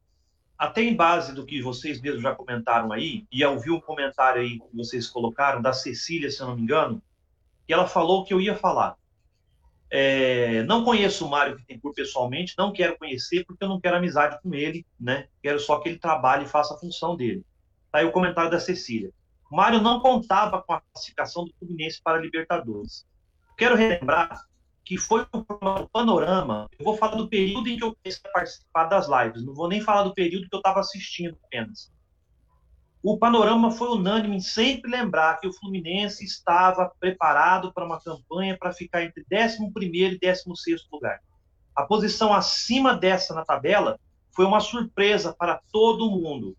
até em base do que vocês mesmos já comentaram aí, e eu vi um comentário aí que vocês colocaram, da Cecília, se eu não me engano, que ela falou que eu ia falar. É, não conheço o Mário Bittencourt pessoalmente, não quero conhecer porque eu não quero amizade com ele, né? Quero só que ele trabalhe e faça a função dele. Tá aí o comentário da Cecília. Mário não contava com a classificação do Fluminense para a Libertadores. Quero relembrar que foi o panorama. Eu vou falar do período em que eu comecei a participar das lives, não vou nem falar do período que eu estava assistindo apenas. O panorama foi unânime em sempre lembrar que o Fluminense estava preparado para uma campanha para ficar entre 11 e 16 lugar. A posição acima dessa na tabela foi uma surpresa para todo mundo.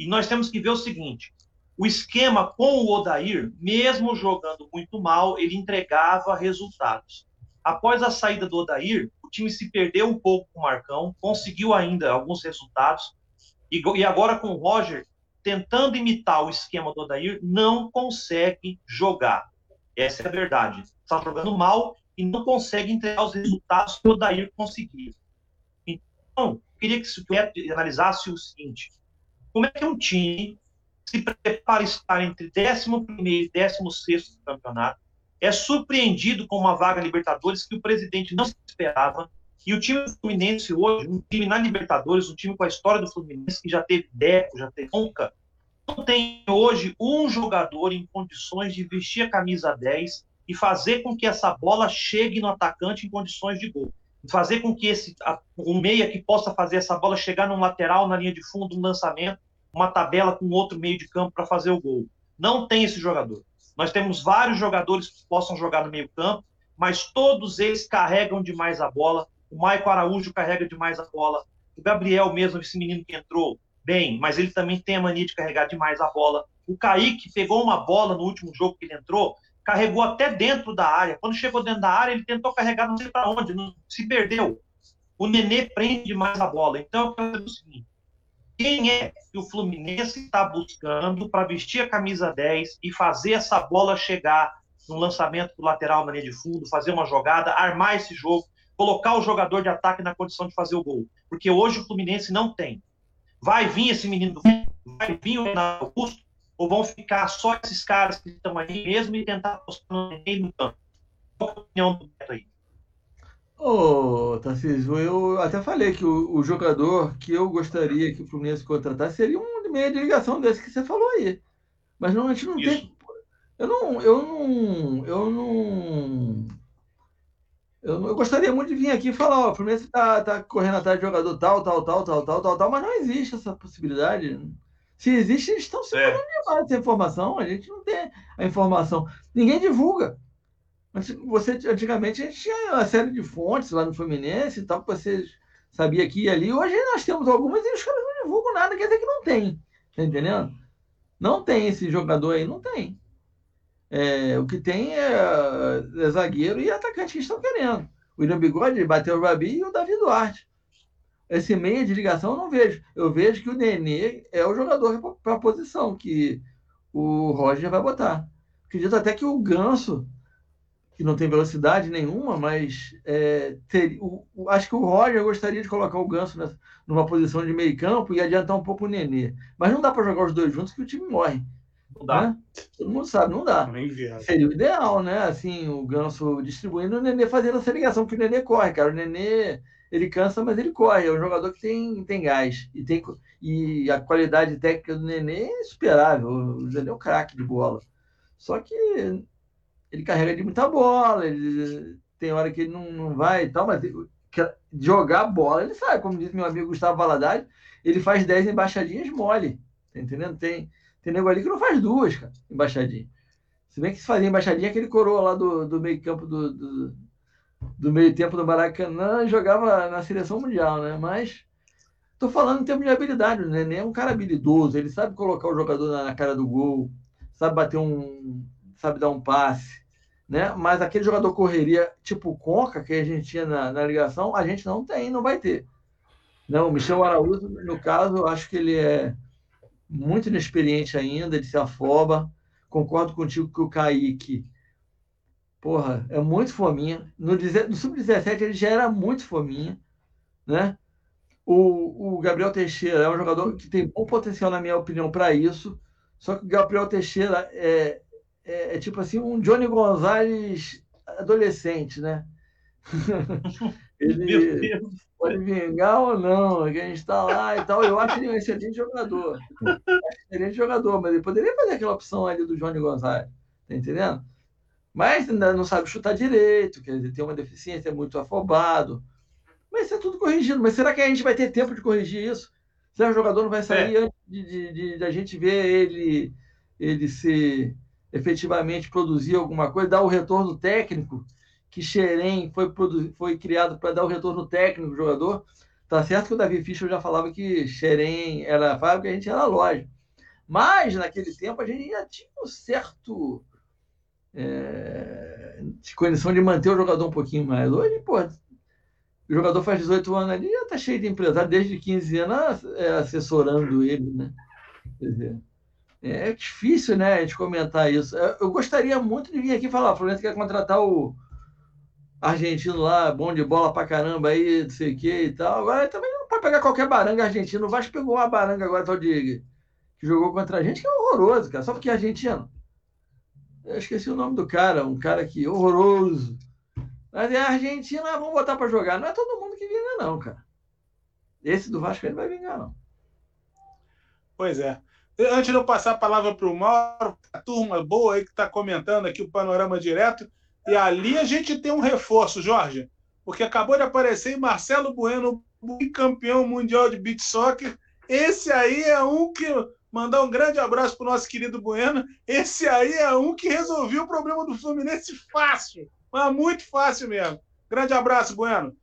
E nós temos que ver o seguinte: o esquema com o Odair, mesmo jogando muito mal, ele entregava resultados. Após a saída do Odair, o time se perdeu um pouco com o Marcão, conseguiu ainda alguns resultados, e, e agora com o Roger, tentando imitar o esquema do Odair, não consegue jogar. Essa é a verdade. Está jogando mal e não consegue entregar os resultados que o Odair conseguia. Então, queria que você analisasse o seguinte: como é que um time se prepara estar entre 11 e 16 do campeonato, é surpreendido com uma vaga Libertadores que o presidente não esperava, e o time Fluminense hoje, um time na Libertadores, um time com a história do Fluminense, que já teve Deco, já teve Conca, não tem hoje um jogador em condições de vestir a camisa 10 e fazer com que essa bola chegue no atacante em condições de gol. Fazer com que esse um meia que possa fazer essa bola chegar num lateral, na linha de fundo, um lançamento, uma tabela com outro meio de campo para fazer o gol. Não tem esse jogador. Nós temos vários jogadores que possam jogar no meio campo, mas todos eles carregam demais a bola. O Maico Araújo carrega demais a bola. O Gabriel mesmo, esse menino que entrou bem, mas ele também tem a mania de carregar demais a bola. O Kaique pegou uma bola no último jogo que ele entrou, carregou até dentro da área. Quando chegou dentro da área, ele tentou carregar não sei para onde, não, se perdeu. O Nenê prende demais a bola. Então, eu quero dizer o seguinte: quem é que o Fluminense está buscando para vestir a camisa 10 e fazer essa bola chegar no lançamento do lateral na linha de fundo, fazer uma jogada, armar esse jogo, colocar o jogador de ataque na condição de fazer o gol? Porque hoje o Fluminense não tem. Vai vir esse menino vai vir o Renato Augusto, ou vão ficar só esses caras que estão aí mesmo e tentar postar no meio no campo? Qual a opinião do Beto aí? Ô, Tarcísio, eu até falei que o, o, jogador que eu gostaria que o Fluminense contratasse seria um meia de ligação desse que você falou aí. Mas não, a gente não Isso. tem. Eu não. Eu não. Eu não. Eu, eu gostaria muito de vir aqui e falar, ó, o Fluminense tá, tá correndo atrás de jogador tal, tal, tal, tal, tal, tal, tal, mas não existe essa possibilidade. Se existe, eles estão segurando é. demais essa informação. A gente não tem. a informação. Ninguém divulga. Você, antigamente a gente tinha uma série de fontes lá no Fluminense e tal, que você sabia aqui e ali. Hoje nós temos algumas e os caras não divulgam nada, quer dizer que não tem. Tá entendendo? Não tem esse jogador aí, não tem. É, o que tem é, é, zagueiro e atacante que estão querendo. O William Bigode bateu o Rabi e o Davi Duarte. Esse meia de ligação eu não vejo. Eu vejo que o Nenê é o jogador para a posição que o Roger vai botar. Acredito até que o Ganso que não tem velocidade nenhuma, mas é, ter, o, o, acho que o Roger gostaria de colocar o Ganso nessa, numa posição de meio campo e adiantar um pouco o Nenê. Mas não dá para jogar os dois juntos que o time morre. Não dá. Né? Todo mundo sabe, não dá. Seria o ideal, né? Assim, o Ganso distribuindo o Nenê fazendo essa ligação, porque o Nenê corre, cara. O Nenê, ele cansa, mas ele corre. É um jogador que tem, tem gás. E, tem, e a qualidade técnica do Nenê é insuperável. O Nenê é um craque de bola. Só que ele carrega de muita bola, ele tem hora que ele não, não vai e tal, mas jogar bola, ele sabe, como diz meu amigo Gustavo Valadares, ele faz 10 embaixadinhas mole, tá entendendo? Tem, tem nego ali que não faz duas, cara, embaixadinha. Se bem que se fazia embaixadinha, aquele coroa lá do, do meio campo do, do, do meio tempo do Maracanã jogava na seleção mundial, né? Mas tô falando em termos de habilidade, o Nenê é um cara habilidoso, ele sabe colocar o jogador na, cara do gol, sabe bater um, sabe dar um passe, né? Mas aquele jogador correria tipo Conca que a gente tinha na, na ligação, a gente não tem, não vai ter. Não, o Michel Araújo, no caso, acho que ele é muito inexperiente ainda, ele se afoba. Concordo contigo que o Kaique, porra, é muito fominha. No, no Sub-17 ele já era muito fominha, né? O, o Gabriel Teixeira é um jogador que tem bom potencial, na minha opinião, para isso. Só que o Gabriel Teixeira é, é, é tipo assim, um Johnny Gonzalez adolescente, né? ele pode vingar ou não, que a gente está lá e tal. Eu acho ele um excelente jogador. excelente jogador, mas ele poderia fazer aquela opção ali do Johnny Gonzalez, tá entendendo? Mas ainda não sabe chutar direito, quer dizer, tem uma deficiência, é muito afobado. Mas isso é tudo corrigido. Mas será que a gente vai ter tempo de corrigir isso? Será que o jogador não vai sair é. antes de, de, de, de, a gente ver ele, ele ser efetivamente produzir alguma coisa, dar o retorno técnico, que Xerém foi, foi criado para dar o retorno técnico do jogador. Tá certo que o Davi Fischer já falava que Xerém era fábrica, a gente era loja. Mas, naquele tempo, a gente já tinha um certo é, de condição de manter o jogador um pouquinho mais. Hoje, pô, o jogador faz 18 anos ali, já está cheio de empresário, desde 15 anos é, assessorando ele, né? Quer dizer, é difícil, né, a gente comentar isso. Eu gostaria muito de vir aqui falar, o Fluminense quer contratar o argentino lá, bom de bola pra caramba aí, não sei o que e tal. Agora também não pode pegar qualquer baranga argentino. O Vasco pegou uma baranga agora, tal de que jogou contra a gente, que é horroroso, cara. Só porque é argentino. Eu esqueci o nome do cara, um cara que horroroso. Mas é Argentina, vamos botar para jogar. Não é todo mundo que vinga, não, cara. Esse do Vasco ele vai vingar, não. Pois é. Antes de eu passar a palavra para o Mauro, a turma boa aí que está comentando aqui o panorama direto, e ali a gente tem um reforço, Jorge, porque acabou de aparecer Marcelo Bueno, campeão mundial de beach soccer. Esse aí é um que mandar um grande abraço para o nosso querido Bueno. Esse aí é um que resolveu o problema do Fluminense fácil, mas muito fácil mesmo. Grande abraço, Bueno.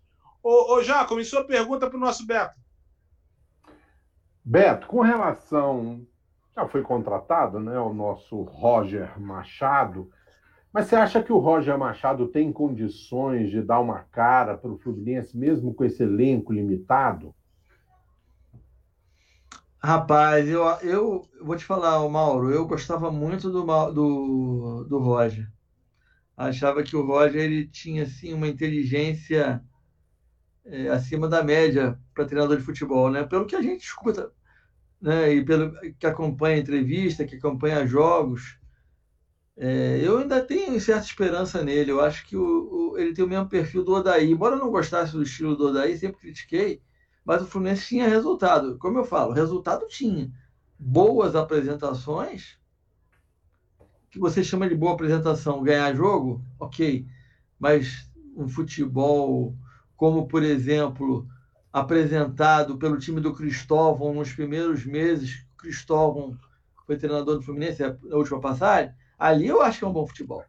Ô, ô Jacob, sua pergunta para o nosso Beto. Beto, com relação já foi contratado, né? O nosso Roger Machado. Mas você acha que o Roger Machado tem condições de dar uma cara para o Fluminense, mesmo com esse elenco limitado? Rapaz, eu, eu vou te falar, Mauro, eu gostava muito do, do, do Roger. Achava que o Roger ele tinha assim, uma inteligência é, acima da média para treinador de futebol, né? Pelo que a gente escuta, né, e pelo que acompanha entrevista, que acompanha jogos, é, eu ainda tenho certa esperança nele. Eu acho que o, o, ele tem o mesmo perfil do Odaí. Embora eu não gostasse do estilo do Odaí, sempre critiquei, mas o Fluminense tinha resultado. Como eu falo, resultado tinha. Boas apresentações, que você chama de boa apresentação, ganhar jogo, ok. Mas um futebol como, por exemplo, apresentado pelo time do Cristóvão nos primeiros meses. Cristóvão foi treinador do Fluminense na última passagem. Ali eu acho que é um bom futebol.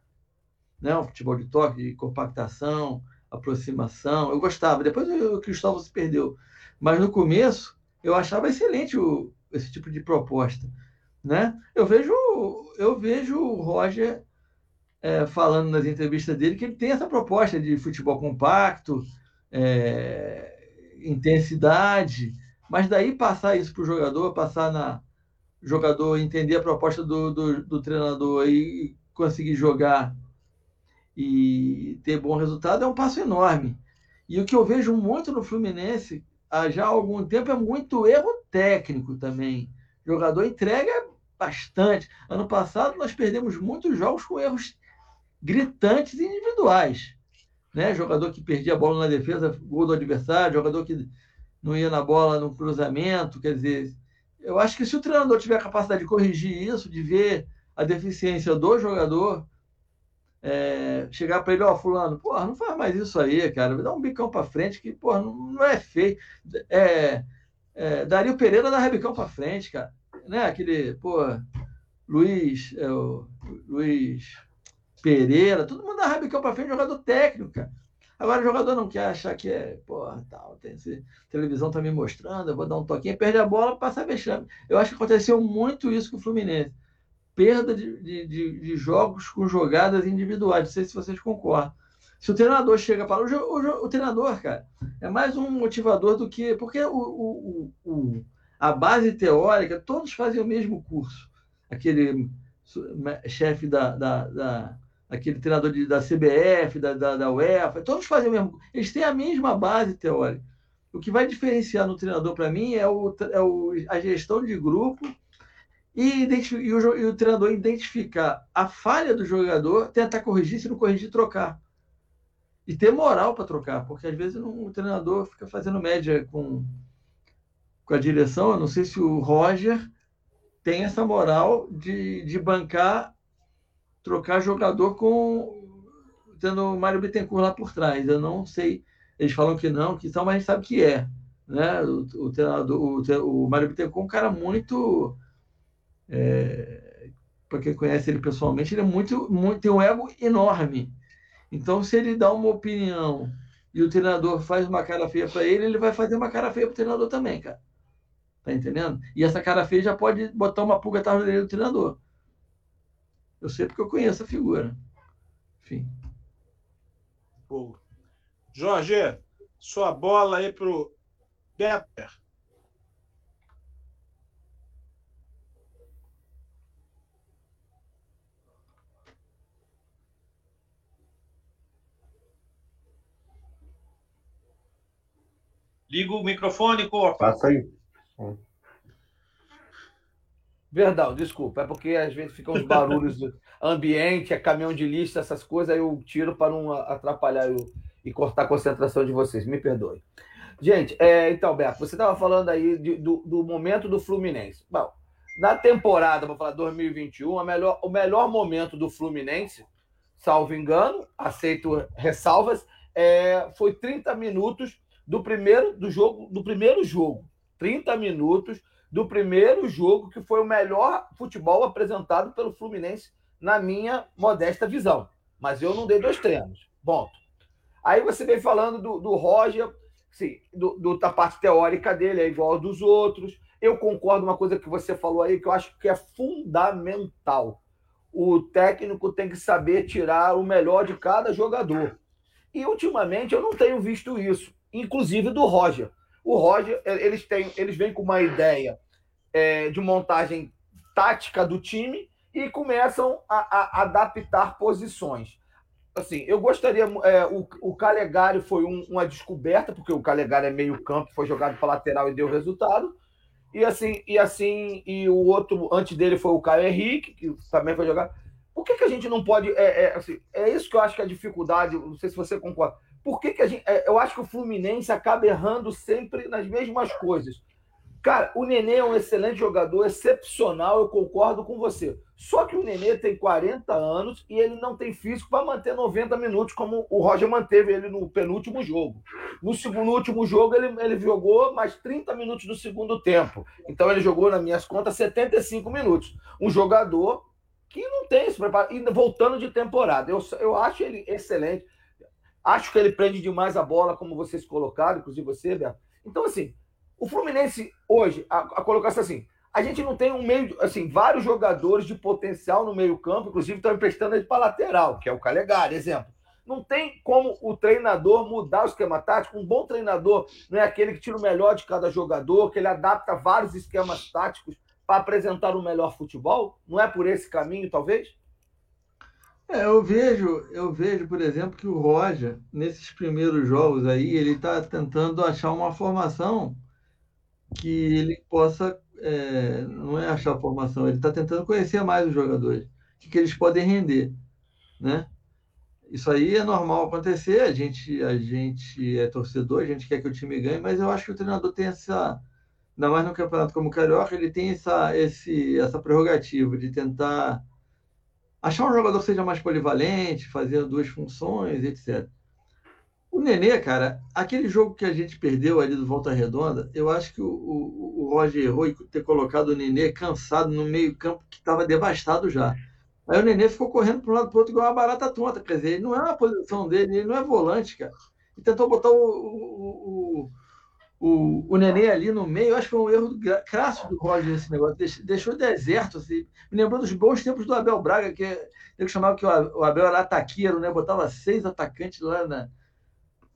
Né? Um futebol de toque, de compactação, aproximação. Eu gostava. Depois o Cristóvão se perdeu. Mas no começo, eu achava excelente o, esse tipo de proposta. Né? Eu vejo eu vejo o Roger é, falando nas entrevistas dele que ele tem essa proposta de futebol compacto, é, intensidade, mas daí passar isso para o jogador, passar na jogador entender a proposta do, do, do treinador e conseguir jogar e ter bom resultado é um passo enorme. E o que eu vejo muito no Fluminense há já algum tempo é muito erro técnico também. O jogador entrega bastante. Ano passado nós perdemos muitos jogos com erros gritantes individuais. Né? Jogador que perdia a bola na defesa, gol do adversário, jogador que não ia na bola no cruzamento. Quer dizer, eu acho que se o treinador tiver a capacidade de corrigir isso, de ver a deficiência do jogador, é, chegar para ele, ó, oh, fulano, porra, não faz mais isso aí, cara, dá um bicão para frente que, porra, não, não é feio. É, é, Dario Pereira dá bicão para frente, cara, né? Aquele, porra, Luiz, é, o, Luiz Pereira, todo mundo dá rabicão para frente, jogador técnico, cara. Agora o jogador não quer achar que é, porra, tal, tem esse, televisão tá me mostrando, eu vou dar um toquinho, perde a bola, passa vexame. Eu acho que aconteceu muito isso com o Fluminense perda de, de, de, jogos com jogadas individuais. Não sei se vocês concordam. Se o treinador chega para. O, o, o, treinador, cara, é mais um motivador do que. Porque o, o, o, a base teórica, todos fazem o mesmo curso. Aquele chefe da, da, da aquele treinador de, da CBF, da, da, da, UEFA, todos fazem o mesmo. Eles têm a mesma base teórica. O que vai diferenciar no treinador, para mim, é, o, é o, a gestão de grupo e, e, o, e o treinador identificar a falha do jogador, tentar corrigir, se não corrigir, trocar. E ter moral para trocar, porque às vezes não, o treinador fica fazendo média com, com a direção. Eu não sei se o Roger tem essa moral de, de bancar, trocar jogador com tendo o Mário Bittencourt lá por trás. Eu não sei. Eles falam que não, que são, mas a gente sabe que é. Né? O, o treinador, o, o Mário Bittencourt é um cara muito é, para quem conhece ele pessoalmente, ele é muito, muito, tem um ego enorme. Então, se ele dá uma opinião e o treinador faz uma cara feia para ele, ele vai fazer uma cara feia para o treinador também, cara. Tá entendendo? E essa cara feia já pode botar uma pulga atrás do treinador. Eu sei porque eu conheço a figura. Enfim. Jorge, sua bola aí pro Better. Liga o microfone, Corpo. Passa aí. Verdão, desculpa. É porque às vezes ficam os barulhos do ambiente, é caminhão de lista, essas coisas, aí eu tiro para não atrapalhar eu, e cortar a concentração de vocês. Me perdoe. Gente, é, então, Beto, você estava falando aí de, do, do, momento do Fluminense. Bom, na temporada, vou falar 2021, a melhor, o melhor momento do Fluminense, salvo engano, aceito ressalvas, é, foi 30 minutos do primeiro do jogo, do primeiro jogo. 30 minutos do primeiro jogo que foi o melhor futebol apresentado pelo Fluminense na minha modesta visão. Mas eu não dei dois treinos. Ponto. Aí você vem falando do, do Roger, sim, do, do, da parte teórica dele, é igual ao dos outros. Eu concordo uma coisa que você falou aí que eu acho que é fundamental. O técnico tem que saber tirar o melhor de cada jogador. E ultimamente eu não tenho visto isso inclusive do Roger. O Roger, eles têm, eles vêm com uma ideia é, de montagem tática do time e começam a, a adaptar posições. Assim, eu gostaria. É, o, o Calegari foi um, uma descoberta, porque o Calegari é meio campo, foi jogado para lateral e deu resultado. E assim, e assim, e o outro antes dele foi o Caio Henrique, que também foi jogado. Por que, que a gente não pode. É, é, assim, é isso que eu acho que é a dificuldade, não sei se você concorda por que, que a gente. É, eu acho que o Fluminense acaba errando sempre nas mesmas coisas. Cara, o Nenê é um excelente jogador, excepcional, eu concordo com você. Só que o Nenê tem 40 anos e ele não tem físico para manter 90 minutos, como o Roger manteve ele no penúltimo jogo. No, segundo, último jogo, ele, ele jogou mais 30 minutos do segundo tempo. Então, ele jogou, nas minhas contas, 75 minutos. Um jogador que não tem esse preparo. E voltando de temporada, eu, eu acho ele excelente. Acho que ele prende demais a bola, como vocês colocaram, inclusive você, Beto. Então, assim, o Fluminense hoje, a, a colocação assim, a gente não tem um meio, assim, vários jogadores de potencial no meio-campo, inclusive estão emprestando ele para lateral, que é o Calegari, exemplo. Não tem como o treinador mudar o esquema tático. Um bom treinador não é aquele que tira o melhor de cada jogador, que ele adapta vários esquemas táticos para apresentar o melhor futebol? Não é por esse caminho, talvez? É, eu vejo, eu vejo, por exemplo, que o Roger, nesses primeiros jogos aí, ele está tentando achar uma formação que ele possa. É, não é achar a formação, ele está tentando conhecer mais os jogadores, o que, que eles podem render. Né? Isso aí é normal acontecer, a gente, a gente é torcedor, a gente quer que o time ganhe, mas eu acho que o treinador tem essa, ainda mais no campeonato como o Carioca, ele tem essa, esse, essa prerrogativa de tentar achar um jogador que seja mais polivalente, fazer duas funções, etc. O Nenê, cara, aquele jogo que a gente perdeu ali do Volta Redonda, eu acho que o, o, o Roger errou ter colocado o Nenê cansado no meio campo que estava devastado já. Aí o Nenê ficou correndo para um lado para o outro igual uma barata tonta. Quer dizer, não é uma posição dele, ele não é volante, cara. E tentou botar o, o, o Nenê ali no meio, acho que foi um erro crasso do Roger esse negócio, deixou deserto, assim. Me lembrou dos bons tempos do Abel Braga, que ele chamava que o Abel era ataqueiro, né? Botava seis atacantes lá na.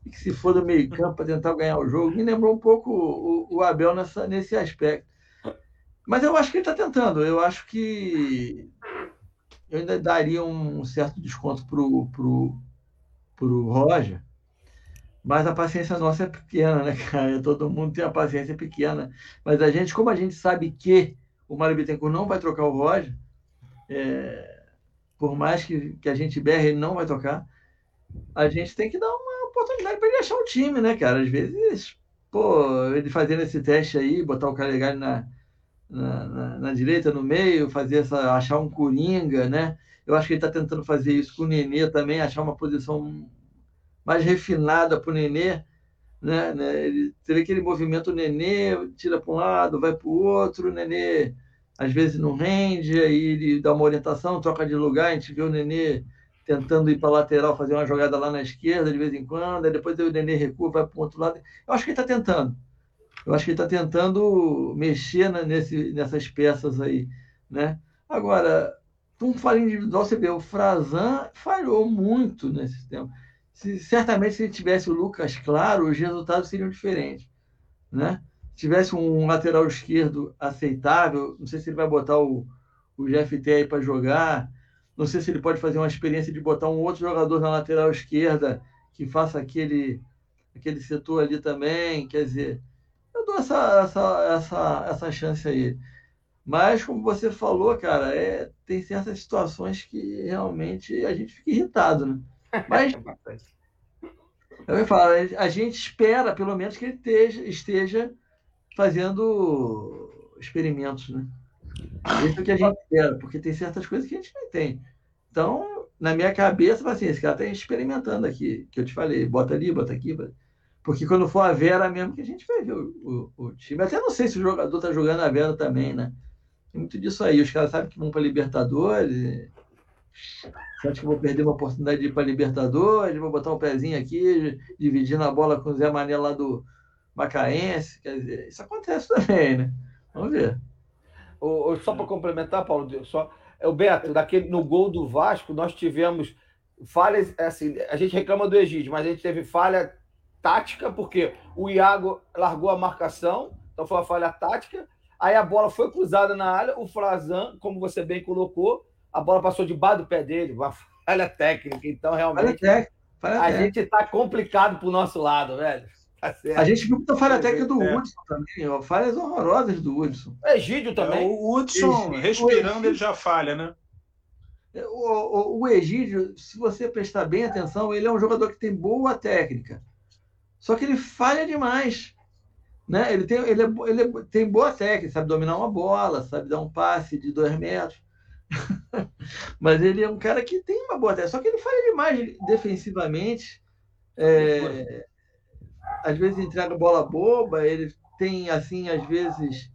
Que se for do meio campo para tentar ganhar o jogo. Me lembrou um pouco o, o Abel nessa, nesse aspecto. Mas eu acho que ele está tentando. Eu acho que eu ainda daria um certo desconto pro, pro, pro Roger mas a paciência nossa é pequena, né, cara? Todo mundo tem a paciência pequena. Mas a gente, como a gente sabe que o Mário Bittencourt não vai trocar o Roger, é, por mais que, que a gente berre, ele não vai tocar, a gente tem que dar uma oportunidade para ele achar o time, né, cara? Às vezes, pô, ele fazendo esse teste aí, botar o Calegari na, na, na, na, direita, no meio, fazer essa, achar um coringa, né? Eu acho que ele está tentando fazer isso com o Nenê também, achar uma posição mais refinada para o Nenê. Né, né? Ele, vê aquele movimento, o Nenê tira para um lado, vai para o outro, o Nenê às vezes não rende, aí ele dá uma orientação, troca de lugar, a gente vê o Nenê tentando ir para a lateral, fazer uma jogada lá na esquerda de vez em quando, aí depois o Nenê recua, vai para o outro lado. Eu acho que ele está tentando. Eu acho que ele está tentando mexer nesse, nessas peças aí. Né? Agora, um falha individual, você vê, o Frazan falhou muito nesse tempo se, certamente se tivesse o Lucas Claro, os resultados seriam diferentes. Né? Se tivesse um lateral esquerdo aceitável, não sei se ele vai botar o, o GFT aí para jogar, não sei se ele pode fazer uma experiência de botar um outro jogador na lateral esquerda que faça aquele, aquele setor ali também. Quer dizer, eu dou essa, essa, essa, essa chance aí. Mas, como você falou, cara, é, tem certas situações que realmente a gente fica irritado, né? Mas eu falar, a gente espera, pelo menos, que ele esteja, esteja fazendo experimentos, né? Isso é que a gente espera, porque tem certas coisas que a gente não tem. Então, na minha cabeça, assim, esse cara está experimentando aqui, que eu te falei, bota ali, bota aqui. Porque quando for a Vera mesmo, que a gente vai ver o, o, o time. Até não sei se o jogador está jogando a Vera também, né? Tem muito disso aí. Os caras sabem que vão para Libertadores. Você acha que vou perder uma oportunidade de ir para Libertadores? Vou botar um pezinho aqui, dividindo a bola com o Zé Mané lá do Macaense? Quer dizer, isso acontece também, né? Vamos ver. O, só para complementar, Paulo, só é o Beto, daquele, no gol do Vasco, nós tivemos falhas, assim, a gente reclama do Egídio, mas a gente teve falha tática, porque o Iago largou a marcação, então foi uma falha tática, aí a bola foi cruzada na área, o Frazan, como você bem colocou, a bola passou debaixo do pé dele, uma falha técnica. Então, realmente, falha falha a técnica. gente está complicado para o nosso lado, velho. Tá a gente viu muita falha técnica do é. Hudson também, ó, falhas horrorosas do Hudson. O Egídio também. É, o Hudson, Egídio, respirando, ele já falha, né? É, o, o, o Egídio, se você prestar bem atenção, ele é um jogador que tem boa técnica. Só que ele falha demais. Né? Ele, tem, ele, é, ele tem boa técnica, sabe dominar uma bola, sabe dar um passe de dois metros. Mas ele é um cara que tem uma boa técnica, só que ele falha demais defensivamente. É, às vezes entrega bola boba, ele tem, assim, às vezes,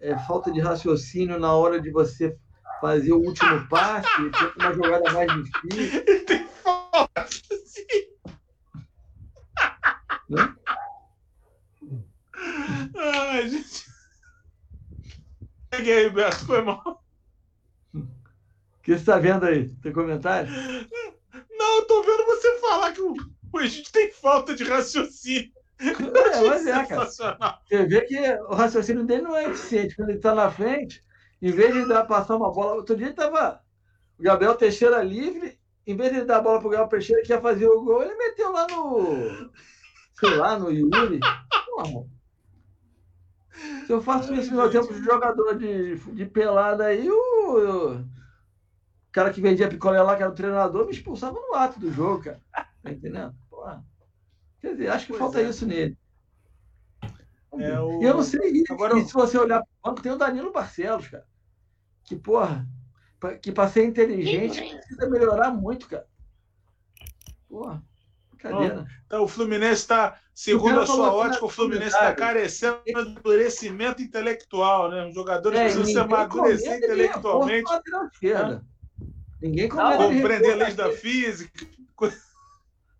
é, falta de raciocínio na hora de você fazia o último passe, tinha uma jogada mais difícil. Ele tem falta, né? Ai, gente. Peguei Beto, foi mal. O que você está vendo aí? Tem comentário? Não, eu tô vendo você falar que o, o Egito tem falta de raciocínio. É, mas é, cara. Você vê que o raciocínio dele não é eficiente. Quando ele está na frente, em vez de dar, passar uma bola. Outro dia estava o Gabriel Teixeira livre, em vez de dar a bola para o Gabriel Teixeira que ia fazer o gol, ele meteu lá no. Sei lá, no Yuri. Porra. Se eu faço isso no tempo de jogador de, de pelada aí, o cara que vendia picolé lá, que era o treinador, me expulsava no ato do jogo, cara. Tá entendendo? Porra. Quer dizer, acho que pois falta é. isso nele. É o... Eu não sei, Agora... se você olhar para o banco, tem o Danilo Barcelos, cara. Que, porra, que para ser inteligente precisa melhorar muito, cara. Porra, brincadeira. Então, o Fluminense está, segundo a sua ótica, o Fluminense está carecendo de amadurecimento intelectual, né? Os jogadores é, precisam se amadurecer intelectualmente. Ninguém compreender a lei da física.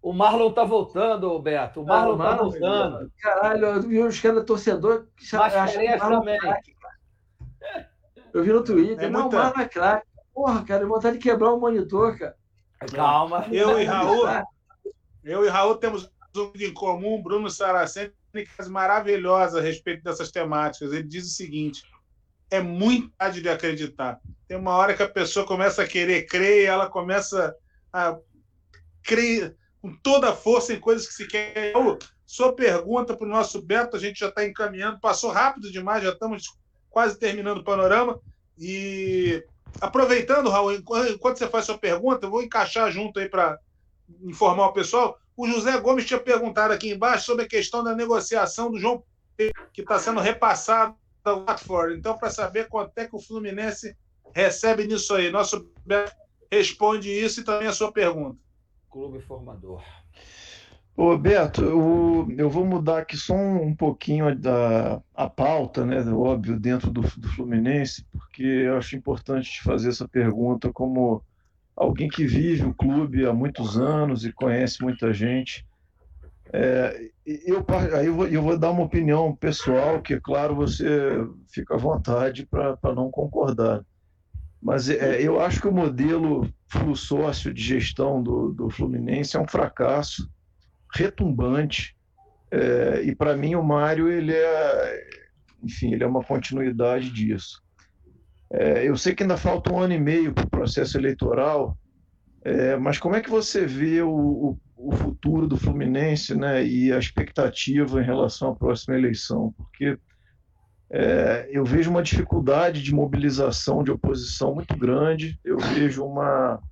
O Marlon tá voltando, Beto. O Marlon, ah, tá voltando. Caralho, eu vi os caras torcedor que chamaram. também. Eu vi no Twitter. É não, muita... o Marlon é craque. Porra, cara, eu vontade de quebrar o monitor, cara. Calma. Eu e Raul, eu e Raul temos um em comum, Bruno Saraceni, maravilhosa a respeito dessas temáticas. Ele diz o seguinte: é muito tarde de acreditar. Tem uma hora que a pessoa começa a querer crer e ela começa a crer com toda a força em coisas que se quer. Sua pergunta para o nosso Beto, a gente já está encaminhando, passou rápido demais, já estamos quase terminando o panorama. E aproveitando, Raul, enquanto você faz sua pergunta, eu vou encaixar junto aí para informar o pessoal. O José Gomes tinha perguntado aqui embaixo sobre a questão da negociação do João Pedro, que está sendo repassado da Watford. Então, para saber quanto é que o Fluminense recebe nisso aí. Nosso Beto responde isso e também a sua pergunta. Clube Formador. Ô, Beto, eu, eu vou mudar aqui só um, um pouquinho da, a pauta, né, óbvio, dentro do, do Fluminense, porque eu acho importante te fazer essa pergunta como alguém que vive o clube há muitos anos e conhece muita gente. É, eu, aí eu vou, eu vou dar uma opinião pessoal, que, claro, você fica à vontade para não concordar. Mas é, eu acho que o modelo sócio de gestão do, do Fluminense é um fracasso retumbante. É, e para mim o Mário ele é, enfim, ele é uma continuidade disso. É, eu sei que ainda falta um ano e meio para o processo eleitoral, é, mas como é que você vê o, o, o, futuro do Fluminense, né, e a expectativa em relação à próxima eleição? Porque é, eu vejo uma dificuldade de mobilização de oposição muito grande, eu vejo uma,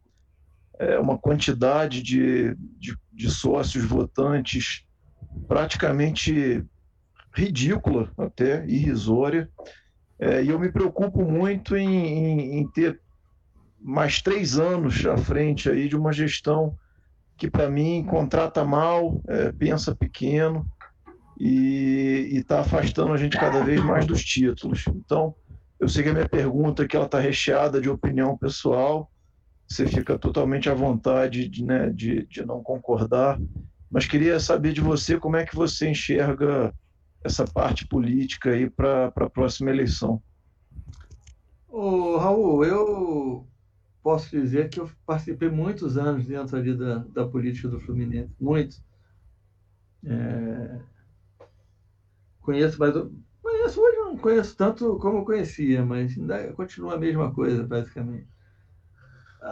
é, uma quantidade de, de, de, sócios votantes praticamente ridícula, até irrisória, é, e eu me preocupo muito em, em, em, ter mais três anos à frente aí de uma gestão que, para mim, contrata mal, é, pensa pequeno, e está afastando a gente cada vez mais dos títulos. Então, eu sei que a minha pergunta que ela está recheada de opinião pessoal, você fica totalmente à vontade de, né, de, de não concordar, mas queria saber de você como é que você enxerga essa parte política aí para a próxima eleição. Ô, Raul, eu posso dizer que eu participei muitos anos dentro ali da, da política do Fluminense, muitos. É, conheço, mas conheço hoje não conheço tanto como conhecia, mas ainda continua a mesma coisa, basicamente.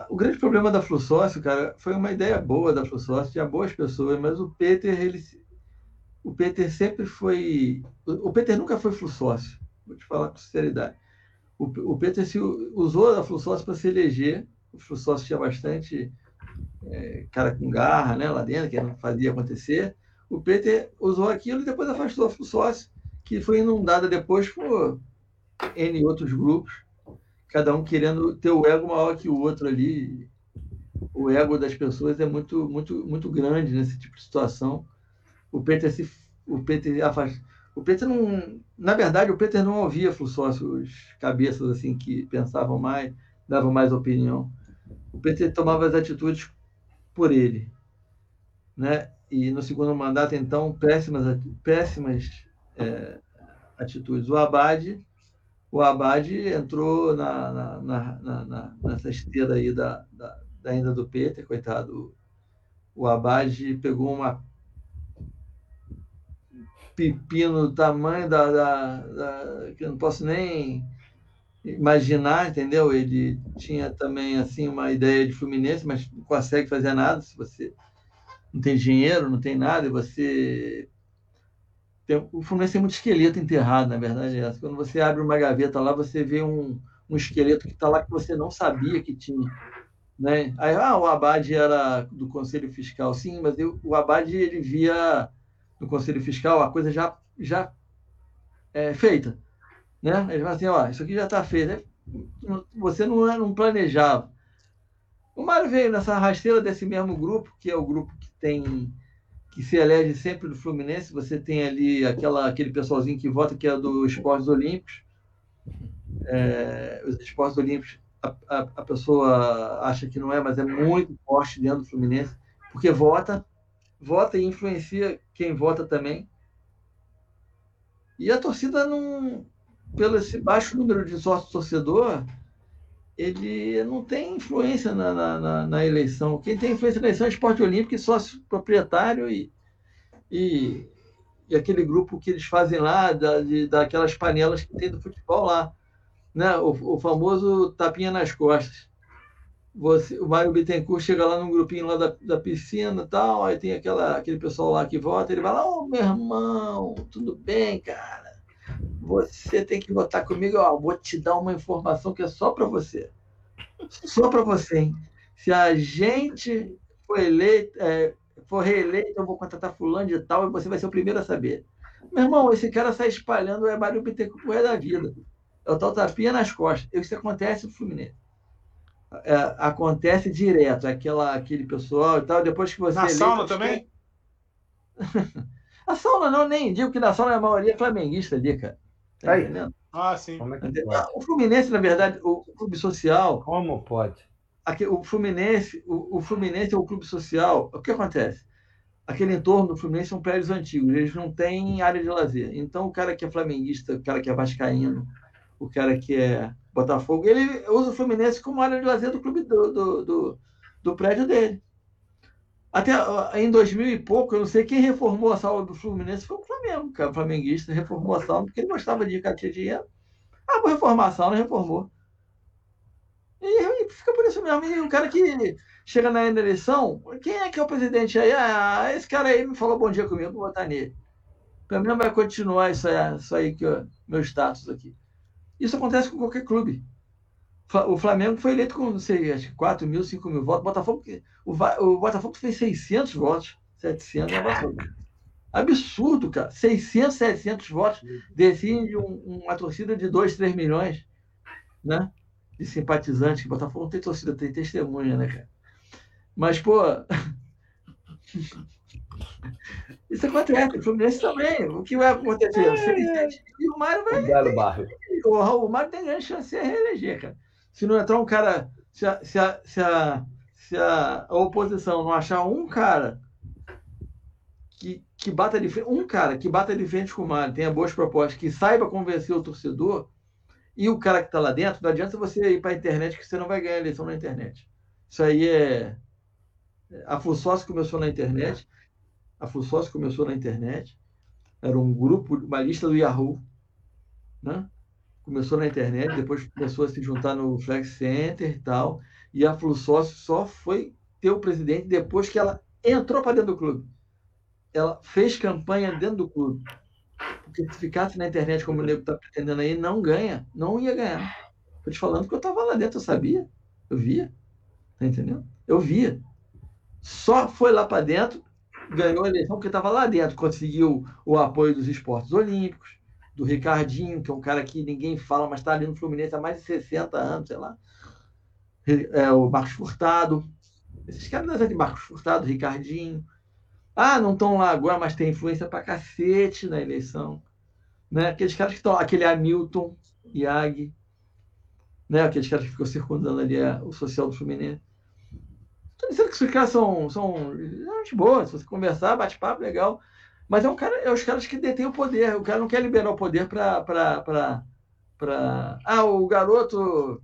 O grande problema da Flussócio, cara, foi uma ideia boa da Flussócio, tinha boas pessoas, mas o Peter, ele, o Peter sempre foi, o Peter nunca foi Flussócio, vou te falar com sinceridade. O, o usou da Flussócio para se eleger, o Flussócio tinha bastante é, cara com garra, né, lá dentro, que não fazia acontecer, o Peter usou aquilo e depois afastou o sócio, que foi inundada depois por N outros grupos, cada um querendo ter o ego maior que o outro ali. O ego das pessoas é muito, muito, muito grande nesse tipo de situação. O Peter se, o Peter afastou. O Peter não, na verdade, o Peter não ouvia os cabeças assim que pensavam mais dava mais opinião. O PT tomava as atitudes por ele, né? E no segundo mandato, então, péssimas, péssimas é, atitudes. O Abad, o Abad entrou na, na, na, na, nessa esteira aí da, da, da ainda do PT, coitado. O Abad pegou uma pepino do tamanho da, da, da, que eu não posso nem imaginar, entendeu? Ele tinha também assim uma ideia de Fluminense, mas não consegue fazer nada se você não tem dinheiro, não tem nada, e você tem... o Fluminense tem muito esqueleto enterrado, na verdade é. Quando você abre uma gaveta lá, você vê um, um esqueleto que está lá que você não sabia que tinha. Né? Aí, ah, o Abad era do Conselho Fiscal, sim, mas eu, o Abad ele via no Conselho Fiscal a coisa já, já é, feita. Né? Ele fala assim, ó, isso aqui já está feito. Você não, não planejava. O Mário veio nessa rasteira desse mesmo grupo, que é o grupo que tem que se elege sempre do Fluminense. Você tem ali aquela, aquele pessoalzinho que vota, que é do Esportes Olímpicos. É, os Esportes Olímpicos, a, a, a, pessoa acha que não é, mas é muito forte dentro do Fluminense, porque vota, vota e influencia quem vota também. E a torcida não, pelo esse baixo número de sócios torcedor, ele não tem influência na, na, na, eleição. Quem tem influência na eleição é esporte olímpico e sócio proprietário e, e, e, aquele grupo que eles fazem lá, da, de, daquelas panelas que tem do futebol lá. Né? O, o famoso tapinha nas costas. Você, o Mário Bittencourt chega lá num grupinho lá da, da piscina e tal, aí tem aquela, aquele pessoal lá que vota, ele vai lá, ô oh, meu irmão, tudo bem, cara? você tem que votar comigo. Ó, vou te dar uma informação que é só para você. Só para você, hein? Se a gente for eleito, é, for reeleito, eu vou contratar fulano de tal e você vai ser o primeiro a saber. Meu irmão, esse cara sai espalhando é Mário Bittencourt da vida. É o tal tapinha nas costas. Isso acontece no Fluminense. É, acontece direto. Aquela, aquele pessoal e tal. Depois que você. Na sauna também? a sauna não, nem digo que na sauna a maioria é flamenguista ali, cara. Tá aí. Entendendo? Ah, sim. É o Fluminense, na verdade, o clube social. Como pode? Aqui, o Fluminense, o, o Fluminense é o clube social. O que acontece? Aquele entorno do Fluminense são prédios antigos, eles não têm área de lazer. Então, o cara que é flamenguista, o cara que é vascaíno, o cara que é Botafogo, ele usa o Fluminense como área de lazer do clube do, do, do, do prédio dele. Até em 2000 e pouco, eu não sei quem reformou a sala do Fluminense, foi o Flamengo, cara, o flamenguista reformou a sala porque ele gostava de ficar dinheiro. Ah, vou reformar a sala, reformou. E, e, fica por isso mesmo. E o cara que chega na eleição, quem é que é o presidente aí? Ah, esse cara aí me falou bom dia comigo, vou votar nele. Para mim não vai continuar isso aí, isso aí que meu status aqui. Isso acontece com qualquer clube. O Flamengo foi eleito com, não sei, acho que 4 mil, 5 mil votos. O Botafogo, o, o Botafogo fez 600 votos. 700 é absurdo. cara. 600, 700 votos decide um, uma torcida de 2, 3 milhões né? de simpatizantes. Que Botafogo não tem torcida, tem testemunha, né, cara? Mas, pô. Isso acontece, o Fluminense também. O que vai acontecer? É, e o Mário vai. O, o Mário tem grande chance de se reeleger, cara se não entrar um cara, se a, se a, se a, se a oposição não achar um cara que, que bata de frente, um cara que bata de frente com o Mário, tenha boas propostas, que saiba convencer o torcedor, e o cara que está lá dentro, não adianta você ir para a internet que você não vai ganhar a eleição na internet. Isso aí é. A FUSOS começou na internet. A FUSOS começou na internet. Era um grupo, uma lista do Yahoo. Né? começou na internet, depois começou a se juntar no Flex Center e tal. E a Flusócio só foi ter o presidente depois que ela entrou para dentro do clube. Ela fez campanha dentro do clube. Porque se ficasse na internet como o nego está pretendendo aí, não ganha. Não ia ganhar. Estou te falando que eu estava lá dentro, eu sabia. Eu via. Tá entendendo? Eu via. Só foi lá para dentro, ganhou a eleição porque estava lá dentro. Conseguiu o apoio dos esportes olímpicos do Ricardinho, que é um cara que ninguém fala, mas está ali no Fluminense há mais de 60 anos, sei lá. É, o Marcos Furtado. Esses caras de Marcos Furtado, Ricardinho. Ah, não estão lá agora, mas tem influência pra cacete na eleição. Né? Aqueles caras que estão. Aquele Hamilton, Iag. né? Aqueles caras que ficam circundando ali a, o social do Fluminense. Estou dizendo que esses caras são, são gente boa, se você conversar, bate papo, legal. Mas é um cara, é os caras que detêm o poder. O cara não quer liberar o poder para. Ah, o garoto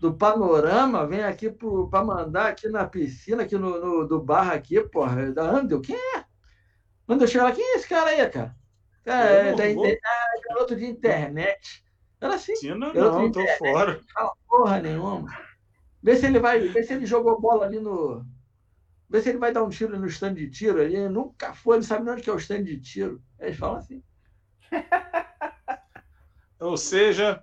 do panorama vem aqui para mandar aqui na piscina, aqui no, no do bar aqui, porra, da Andel. Quem é? Andel chega lá, quem é esse cara aí, cara? É, da, é, garoto de internet. Era assim. Piscina não, tô fora. Não porra nenhuma. Vê se ele vai, vê se ele jogou bola ali no. Vê se ele vai dar um tiro no stand de tiro ali. Ele nunca foi, ele sabe onde que é o stand de tiro. Eles falam assim. Ou seja,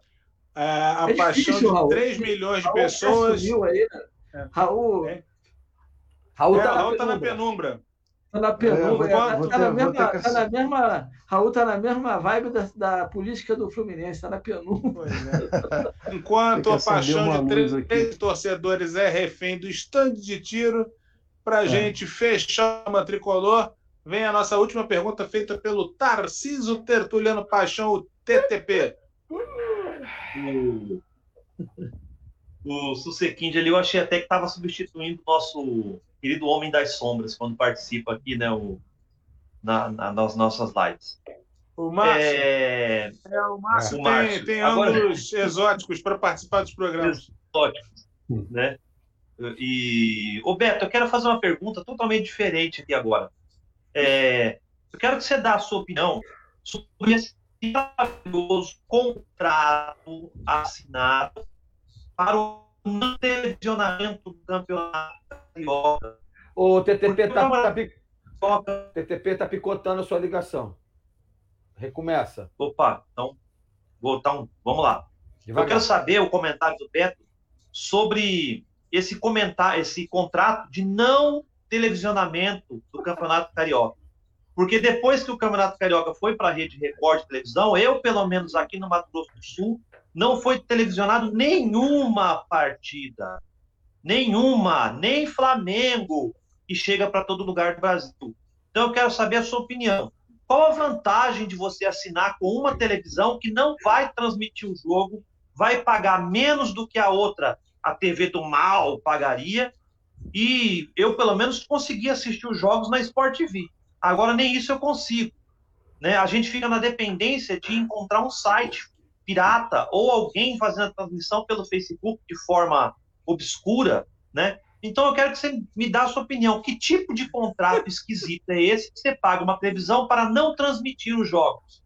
é, a é paixão difícil, de Raul. 3 milhões de Raul pessoas. Aí, né? é. Raul. É. Raul, tá, Raul tá na penumbra. Tá na penumbra. É, tá, tá, na mesma, tá na mesma. Raul tá na mesma vibe da, da política do Fluminense, tá na penumbra. É. Enquanto a paixão de três, três torcedores é refém do estande de tiro, para a é. gente fechar uma tricolor, vem a nossa última pergunta feita pelo Tarciso Tertuliano Paixão, o TTP. O, o Susequinde ali, eu achei até que estava substituindo o nosso querido Homem das Sombras, quando participa aqui, né, o, na, na, nas nossas lives. O Márcio. É, é o Márcio, o Márcio. tem, tem Agora... ângulos exóticos para participar dos programas. Exóticos, né? E, ô Beto, eu quero fazer uma pergunta totalmente diferente aqui agora. É, eu quero que você dê a sua opinião sobre esse maravilhoso contrato assinado para o não televisionamento do campeonato carioca. O TTP está tá, TTP tá picotando a sua ligação. Recomeça. Opa, então, vou, então vamos lá. Devagar. Eu quero saber o comentário do Beto sobre esse comentário, esse contrato de não televisionamento do Campeonato Carioca. Porque depois que o Campeonato Carioca foi para a rede Record de televisão, eu, pelo menos aqui no Mato Grosso do Sul, não foi televisionado nenhuma partida. Nenhuma, nem Flamengo, que chega para todo lugar do Brasil. Então eu quero saber a sua opinião. Qual a vantagem de você assinar com uma televisão que não vai transmitir o jogo, vai pagar menos do que a outra a TV do mal pagaria. E eu, pelo menos, consegui assistir os jogos na Sport TV. Agora, nem isso eu consigo. Né? A gente fica na dependência de encontrar um site pirata ou alguém fazendo a transmissão pelo Facebook de forma obscura, né? Então eu quero que você me dê a sua opinião. Que tipo de contrato esquisito é esse que você paga uma previsão para não transmitir os jogos?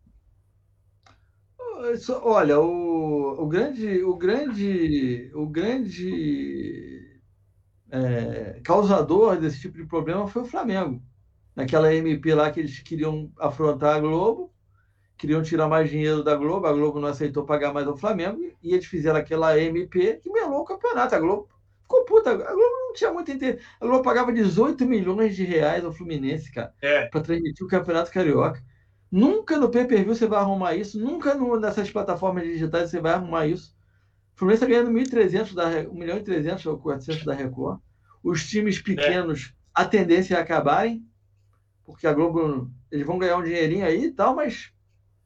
Olha, o, o grande, o grande, o grande é, causador desse tipo de problema foi o Flamengo. Naquela MP lá que eles queriam afrontar a Globo, queriam tirar mais dinheiro da Globo, a Globo não aceitou pagar mais ao Flamengo, e eles fizeram aquela MP que melou o campeonato. A Globo ficou puta. A Globo não tinha muito interesse. A Globo pagava 18 milhões de reais ao Fluminense, cara, é. para transmitir o Campeonato Carioca. Nunca no pay-per-view você vai arrumar isso, nunca no, nessas plataformas digitais você vai arrumar isso. O Fluminense está ganhando 1.300 da 1 milhão e 300 ou 400 da Record. Os times pequenos, é. a tendência é acabarem, porque a Globo, eles vão ganhar um dinheirinho aí e tal, mas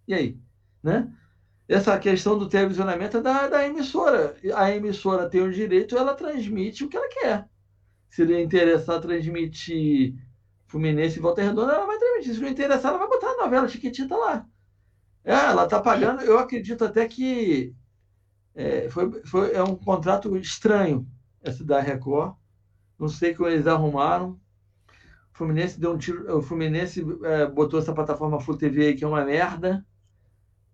e aí? Né? Essa questão do televisionamento é da, da emissora. A emissora tem o direito, ela transmite o que ela quer. Se lhe interessar transmitir Fluminense e Volta Redonda, ela vai transmitir. Se não interessar, ela vai botar a novela Chiquitita lá. É, ela está pagando, eu acredito até que é, foi, foi, é um contrato estranho esse da Record. Não sei como eles arrumaram. O Fluminense deu um tiro. O Fluminense é, botou essa plataforma Flu TV aí que é uma merda.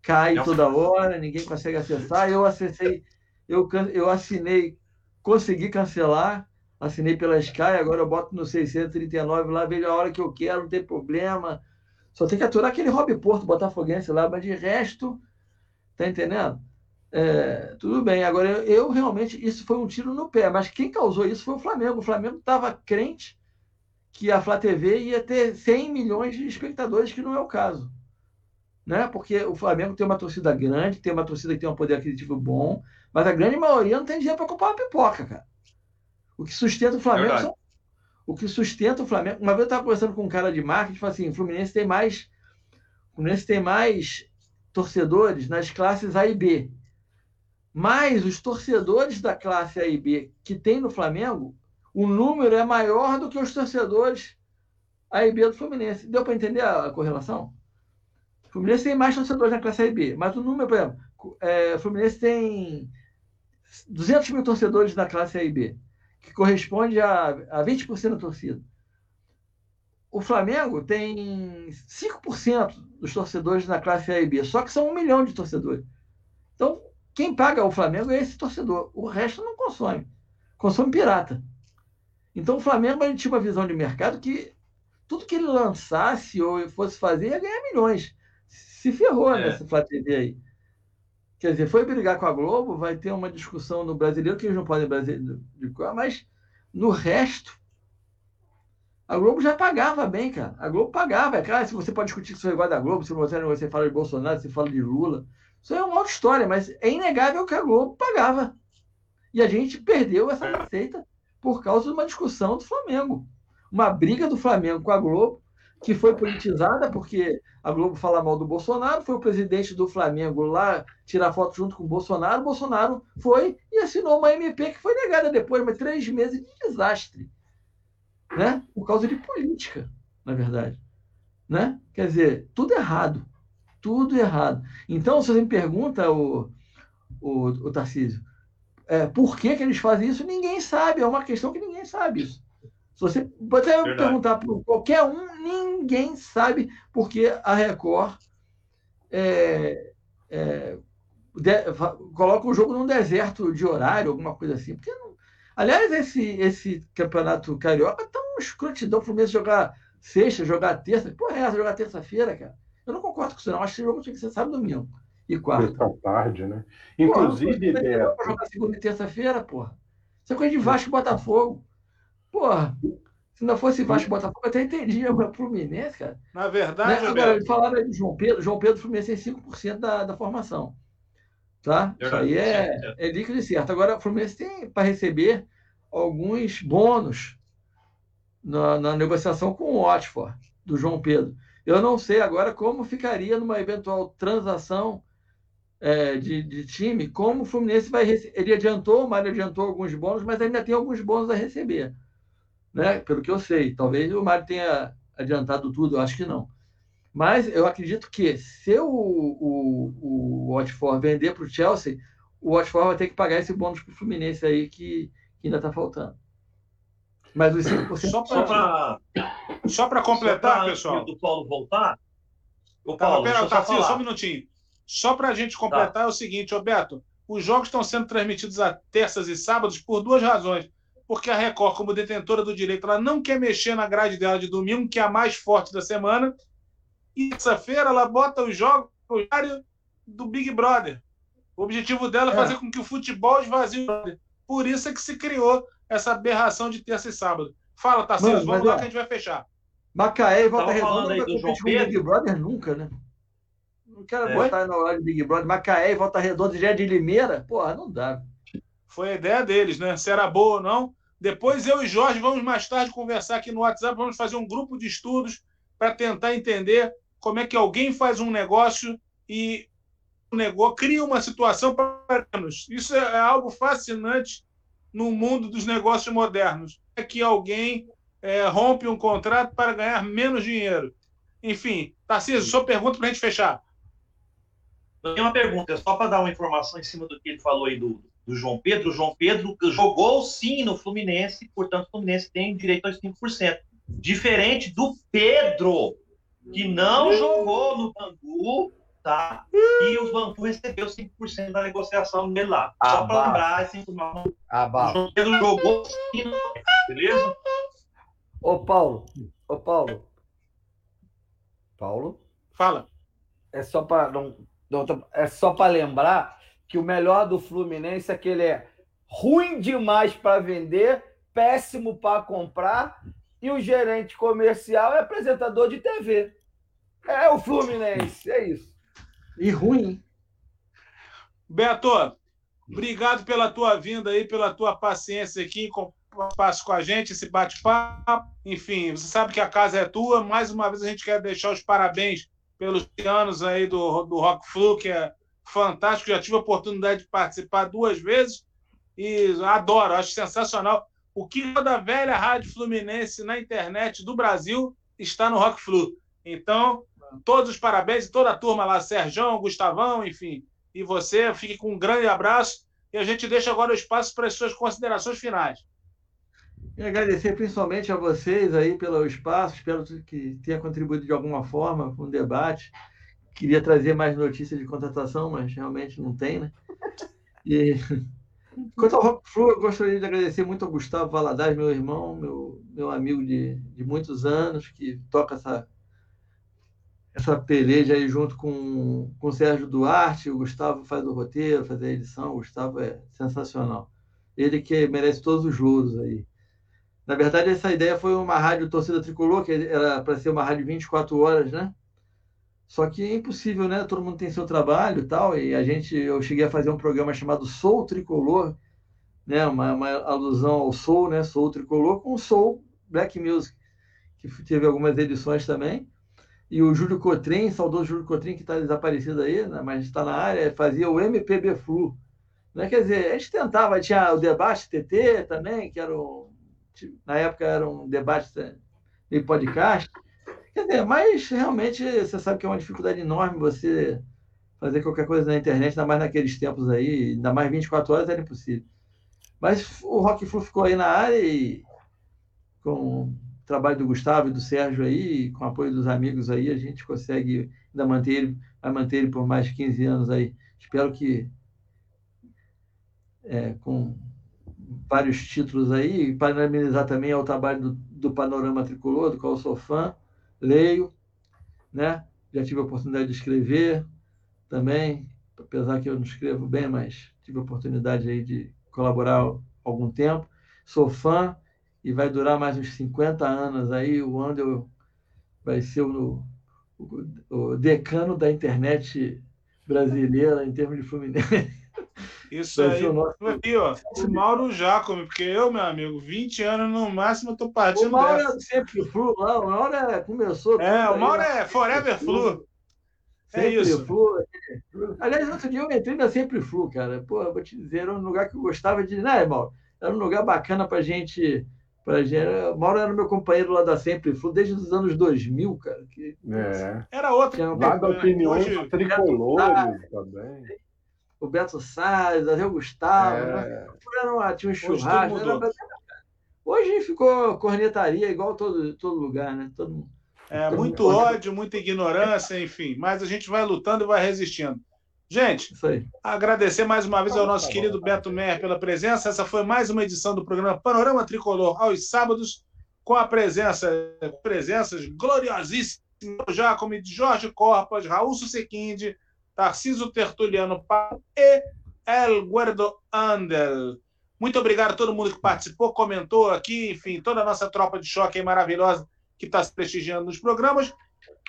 Cai Não. toda hora, ninguém consegue acessar. Eu acessei, eu, eu assinei, consegui cancelar assinei pela Sky, agora eu boto no 639 lá, vejo a hora que eu quero, não tem problema. Só tem que aturar aquele Rob Porto, Botafoguense lá, mas de resto, tá entendendo? É, tudo bem. Agora, eu, eu, realmente, isso foi um tiro no pé, mas quem causou isso foi o Flamengo. O Flamengo estava crente que a Flá TV ia ter 100 milhões de espectadores, que não é o caso. Né? Porque o Flamengo tem uma torcida grande, tem uma torcida que tem um poder aquisitivo bom, mas a grande maioria não tem dinheiro para comprar uma pipoca, cara. O que sustenta o Flamengo são, o que sustenta o Flamengo. Uma vez eu estava conversando com um cara de marketing, falou assim: o Fluminense tem mais, o Fluminense tem mais torcedores nas classes A e B. Mas os torcedores da classe A e B que tem no Flamengo, o número é maior do que os torcedores A e B do Fluminense. Deu para entender a correlação? O Fluminense tem mais torcedores na classe B, mas o número, por exemplo, é, o Fluminense tem 200 mil torcedores na classe A e B, que corresponde a, a 20% da torcida. O Flamengo tem 5% dos torcedores na classe A e B, só que são um milhão de torcedores. Então, quem paga o Flamengo é esse torcedor. O resto não consome. Consome pirata. Então, o Flamengo ele tinha uma visão de mercado que tudo que ele lançasse ou fosse fazer ia ganhar milhões. Se ferrou é. nessa Flá TV aí. Quer dizer, foi brigar com a Globo, vai ter uma discussão no brasileiro que eles não podem brasileiro, mas no resto, a Globo já pagava bem, cara. A Globo pagava. É claro, se você pode discutir que você gosta da Globo, se você, você fala de Bolsonaro, se fala de Lula. Isso é uma outra história, mas é inegável que a Globo pagava. E a gente perdeu essa receita por causa de uma discussão do Flamengo. Uma briga do Flamengo com a Globo que foi politizada, porque a Globo fala mal do Bolsonaro, foi o presidente do Flamengo lá tirar foto junto com o Bolsonaro, o Bolsonaro foi e assinou uma MP que foi negada depois, mas três meses de desastre, né? Por causa de política, na verdade, né? Quer dizer, tudo errado, tudo errado. Então, se você me pergunta, o, o, o Tarcísio, é, por que, que eles fazem isso? Ninguém sabe, é uma questão que ninguém sabe isso. Se você pode perguntar para qualquer um, ninguém sabe porque a Record é, é, de, coloca o jogo num deserto de horário, alguma coisa assim. Porque não... Aliás, esse, esse campeonato carioca tá um escrotidão. O Fluminense jogar sexta, jogar terça. Porra, é essa jogar terça-feira, cara? Eu não concordo com isso, não. Acho que esse jogo tinha que ser sábado e domingo. E quarta. Sexta tarde, né? Inclusive, porra, Beto... jogar segunda e terça-feira, porra. Isso é coisa de Vasco e Botafogo. Porra, se não fosse Vasco e Botafogo, eu até entendia, mas Fluminense, cara. Na verdade, né? Agora, falaram de João Pedro, João Pedro Fluminense tem 5% da, da formação. Tá? Isso aí é, é líquido e certo. Agora, o Fluminense tem para receber alguns bônus na, na, negociação com o Watford, do João Pedro. Eu não sei agora como ficaria numa eventual transação é, de, de, time, como o Fluminense vai receber. Ele adiantou, o Mário adiantou alguns bônus, mas ainda tem alguns bônus a receber né? pelo que eu sei. Talvez o Mário tenha adiantado tudo, eu acho que não. Mas eu acredito que se o, o, o Watford vender para o Chelsea, o Watford vai ter que pagar esse bônus para o Fluminense aí que, que ainda está faltando. Mas os 5% só para só para completar, só pra, pessoal. Do Paulo voltar. O Paulo, pera, tá, só, só um minutinho. Só para a gente completar tá. é o seguinte, Roberto. Os jogos estão sendo transmitidos a terças e sábados por duas razões porque a Record, como detentora do direito, ela não quer mexer na grade dela de domingo, que é a mais forte da semana. E terça-feira ela bota os jogos no horário do Big Brother. O objetivo dela é, é fazer com que o futebol esvazie. Por isso é que se criou essa aberração de terça e sábado. Fala, Tarcísio, vamos lá é. que a gente vai fechar. Macaé e Volta Redonda não vai competir com o Big Brother nunca, né? Não quero é. botar no horário do Big Brother. Macaé e Volta Redonda já é de Limeira? Porra, não dá. Foi a ideia deles, né? Se era boa ou não. Depois eu e Jorge vamos mais tarde conversar aqui no WhatsApp, vamos fazer um grupo de estudos para tentar entender como é que alguém faz um negócio e cria uma situação para menos. Isso é, é algo fascinante no mundo dos negócios modernos. É que alguém é, rompe um contrato para ganhar menos dinheiro. Enfim, Tarcísio, sua pergunta para a gente fechar. Tem uma pergunta, só para dar uma informação em cima do que ele falou aí do, do João Pedro. O João Pedro jogou sim no Fluminense, portanto, o Fluminense tem direito aos 5%. Diferente do Pedro, que não jogou no Bangu, tá? E o Bangu recebeu 5% da negociação dele lá. Só para lembrar essa informação. O João Pedro jogou sim, beleza? Ô, Paulo. Ô, Paulo. Paulo? Fala. É só para não, não, é só para lembrar que o melhor do Fluminense é que ele é ruim demais para vender, péssimo para comprar, e o gerente comercial é apresentador de TV. É o Fluminense, é isso. E ruim. Beto, obrigado pela tua vinda aí, pela tua paciência aqui, passo com a gente, esse bate-papo. Enfim, você sabe que a casa é tua. Mais uma vez a gente quer deixar os parabéns pelos anos aí do, do Rock Flu, que é fantástico. Já tive a oportunidade de participar duas vezes e adoro, acho sensacional. O que da velha Rádio Fluminense na internet do Brasil está no Rock Flu. Então, todos os parabéns e toda a turma lá, Serjão, Gustavão, enfim, e você, fique com um grande abraço e a gente deixa agora o espaço para as suas considerações finais. E agradecer principalmente a vocês aí pelo espaço, espero que tenha contribuído de alguma forma com o debate. Queria trazer mais notícias de contratação, mas realmente não tem, né? E quanto ao Rock Flu, eu gostaria de agradecer muito ao Gustavo Valadares, meu irmão, meu, meu amigo de, de muitos anos, que toca essa, essa peleja aí junto com, com o Sérgio Duarte. O Gustavo faz o roteiro, faz a edição. O Gustavo é sensacional. Ele que merece todos os louros aí. Na verdade, essa ideia foi uma rádio torcida tricolor, que era para ser uma rádio 24 horas, né? Só que é impossível, né? Todo mundo tem seu trabalho e tal. E a gente, eu cheguei a fazer um programa chamado Soul Tricolor, né? Uma, uma alusão ao Soul, né? Soul Tricolor com Soul Black Music, que teve algumas edições também. E o Júlio Cotrim, saudoso Júlio Cotrim, que está desaparecido aí, né? mas está na área, fazia o MPB Flu. Né? Quer dizer, a gente tentava, tinha o debate TT também, que era um, na época era um debate meio podcast. Quer dizer, mas realmente você sabe que é uma dificuldade enorme você fazer qualquer coisa na internet, ainda mais naqueles tempos aí, ainda mais 24 horas era impossível. Mas o Rock Flu ficou aí na área e com o trabalho do Gustavo e do Sérgio aí, com o apoio dos amigos aí, a gente consegue ainda manter ele, vai manter ele por mais de 15 anos aí. Espero que é, com vários títulos aí, e parabenizar também ao trabalho do, do Panorama Tricolor, do qual eu sou fã, leio, né? Já tive a oportunidade de escrever também, apesar que eu não escrevo bem, mas tive a oportunidade aí de colaborar algum tempo. Sou fã e vai durar mais uns 50 anos aí. O Andel vai ser o, o, o decano da internet brasileira em termos de Fluminense. Isso aí, aí, ó, o Mauro Jacome, porque eu, meu amigo, 20 anos no máximo, eu tô partindo O Mauro dessa. é sempre flu, lá, o Mauro é, começou... É, o Mauro é forever flu. É sempre isso. Flu. Aliás, outro dia eu entrei na Sempre Flu, cara. Pô, vou te dizer, era um lugar que eu gostava de... Né, Mauro? Era um lugar bacana pra gente... Pra gente... O Mauro era meu companheiro lá da Sempre Flu desde os anos 2000, cara. Que... É. Era outro. Lá da opiniões Hoje... tricolores também o Beto Salles, até o Gustavo. É. Né? tinha um churrasco. Era... Hoje ficou cornetaria igual todo, todo lugar, né? Todo, é, muito ódio, muita ignorância, enfim. Mas a gente vai lutando e vai resistindo. Gente, agradecer mais uma vez ao nosso querido Beto Mer pela presença. Essa foi mais uma edição do programa Panorama Tricolor aos sábados, com a presença, presenças gloriosíssimas Jacome, de Jorge Corpas, Raul Susequinde, Tarciso Tertuliano e El Guardo Andel. Muito obrigado a todo mundo que participou, comentou aqui, enfim, toda a nossa tropa de choque maravilhosa que está se prestigiando nos programas.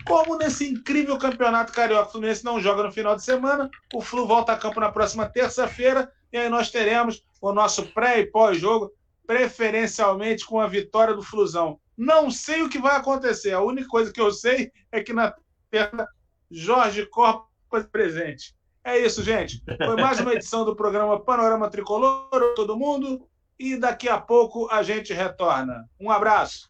Como nesse incrível campeonato carioca, o Fluminense não joga no final de semana, o Flu volta a campo na próxima terça-feira e aí nós teremos o nosso pré e pós-jogo, preferencialmente com a vitória do Flusão. Não sei o que vai acontecer, a única coisa que eu sei é que na terça, Jorge Corpo presente. É isso, gente. Foi mais uma edição do programa Panorama Tricolor, todo mundo. E daqui a pouco a gente retorna. Um abraço.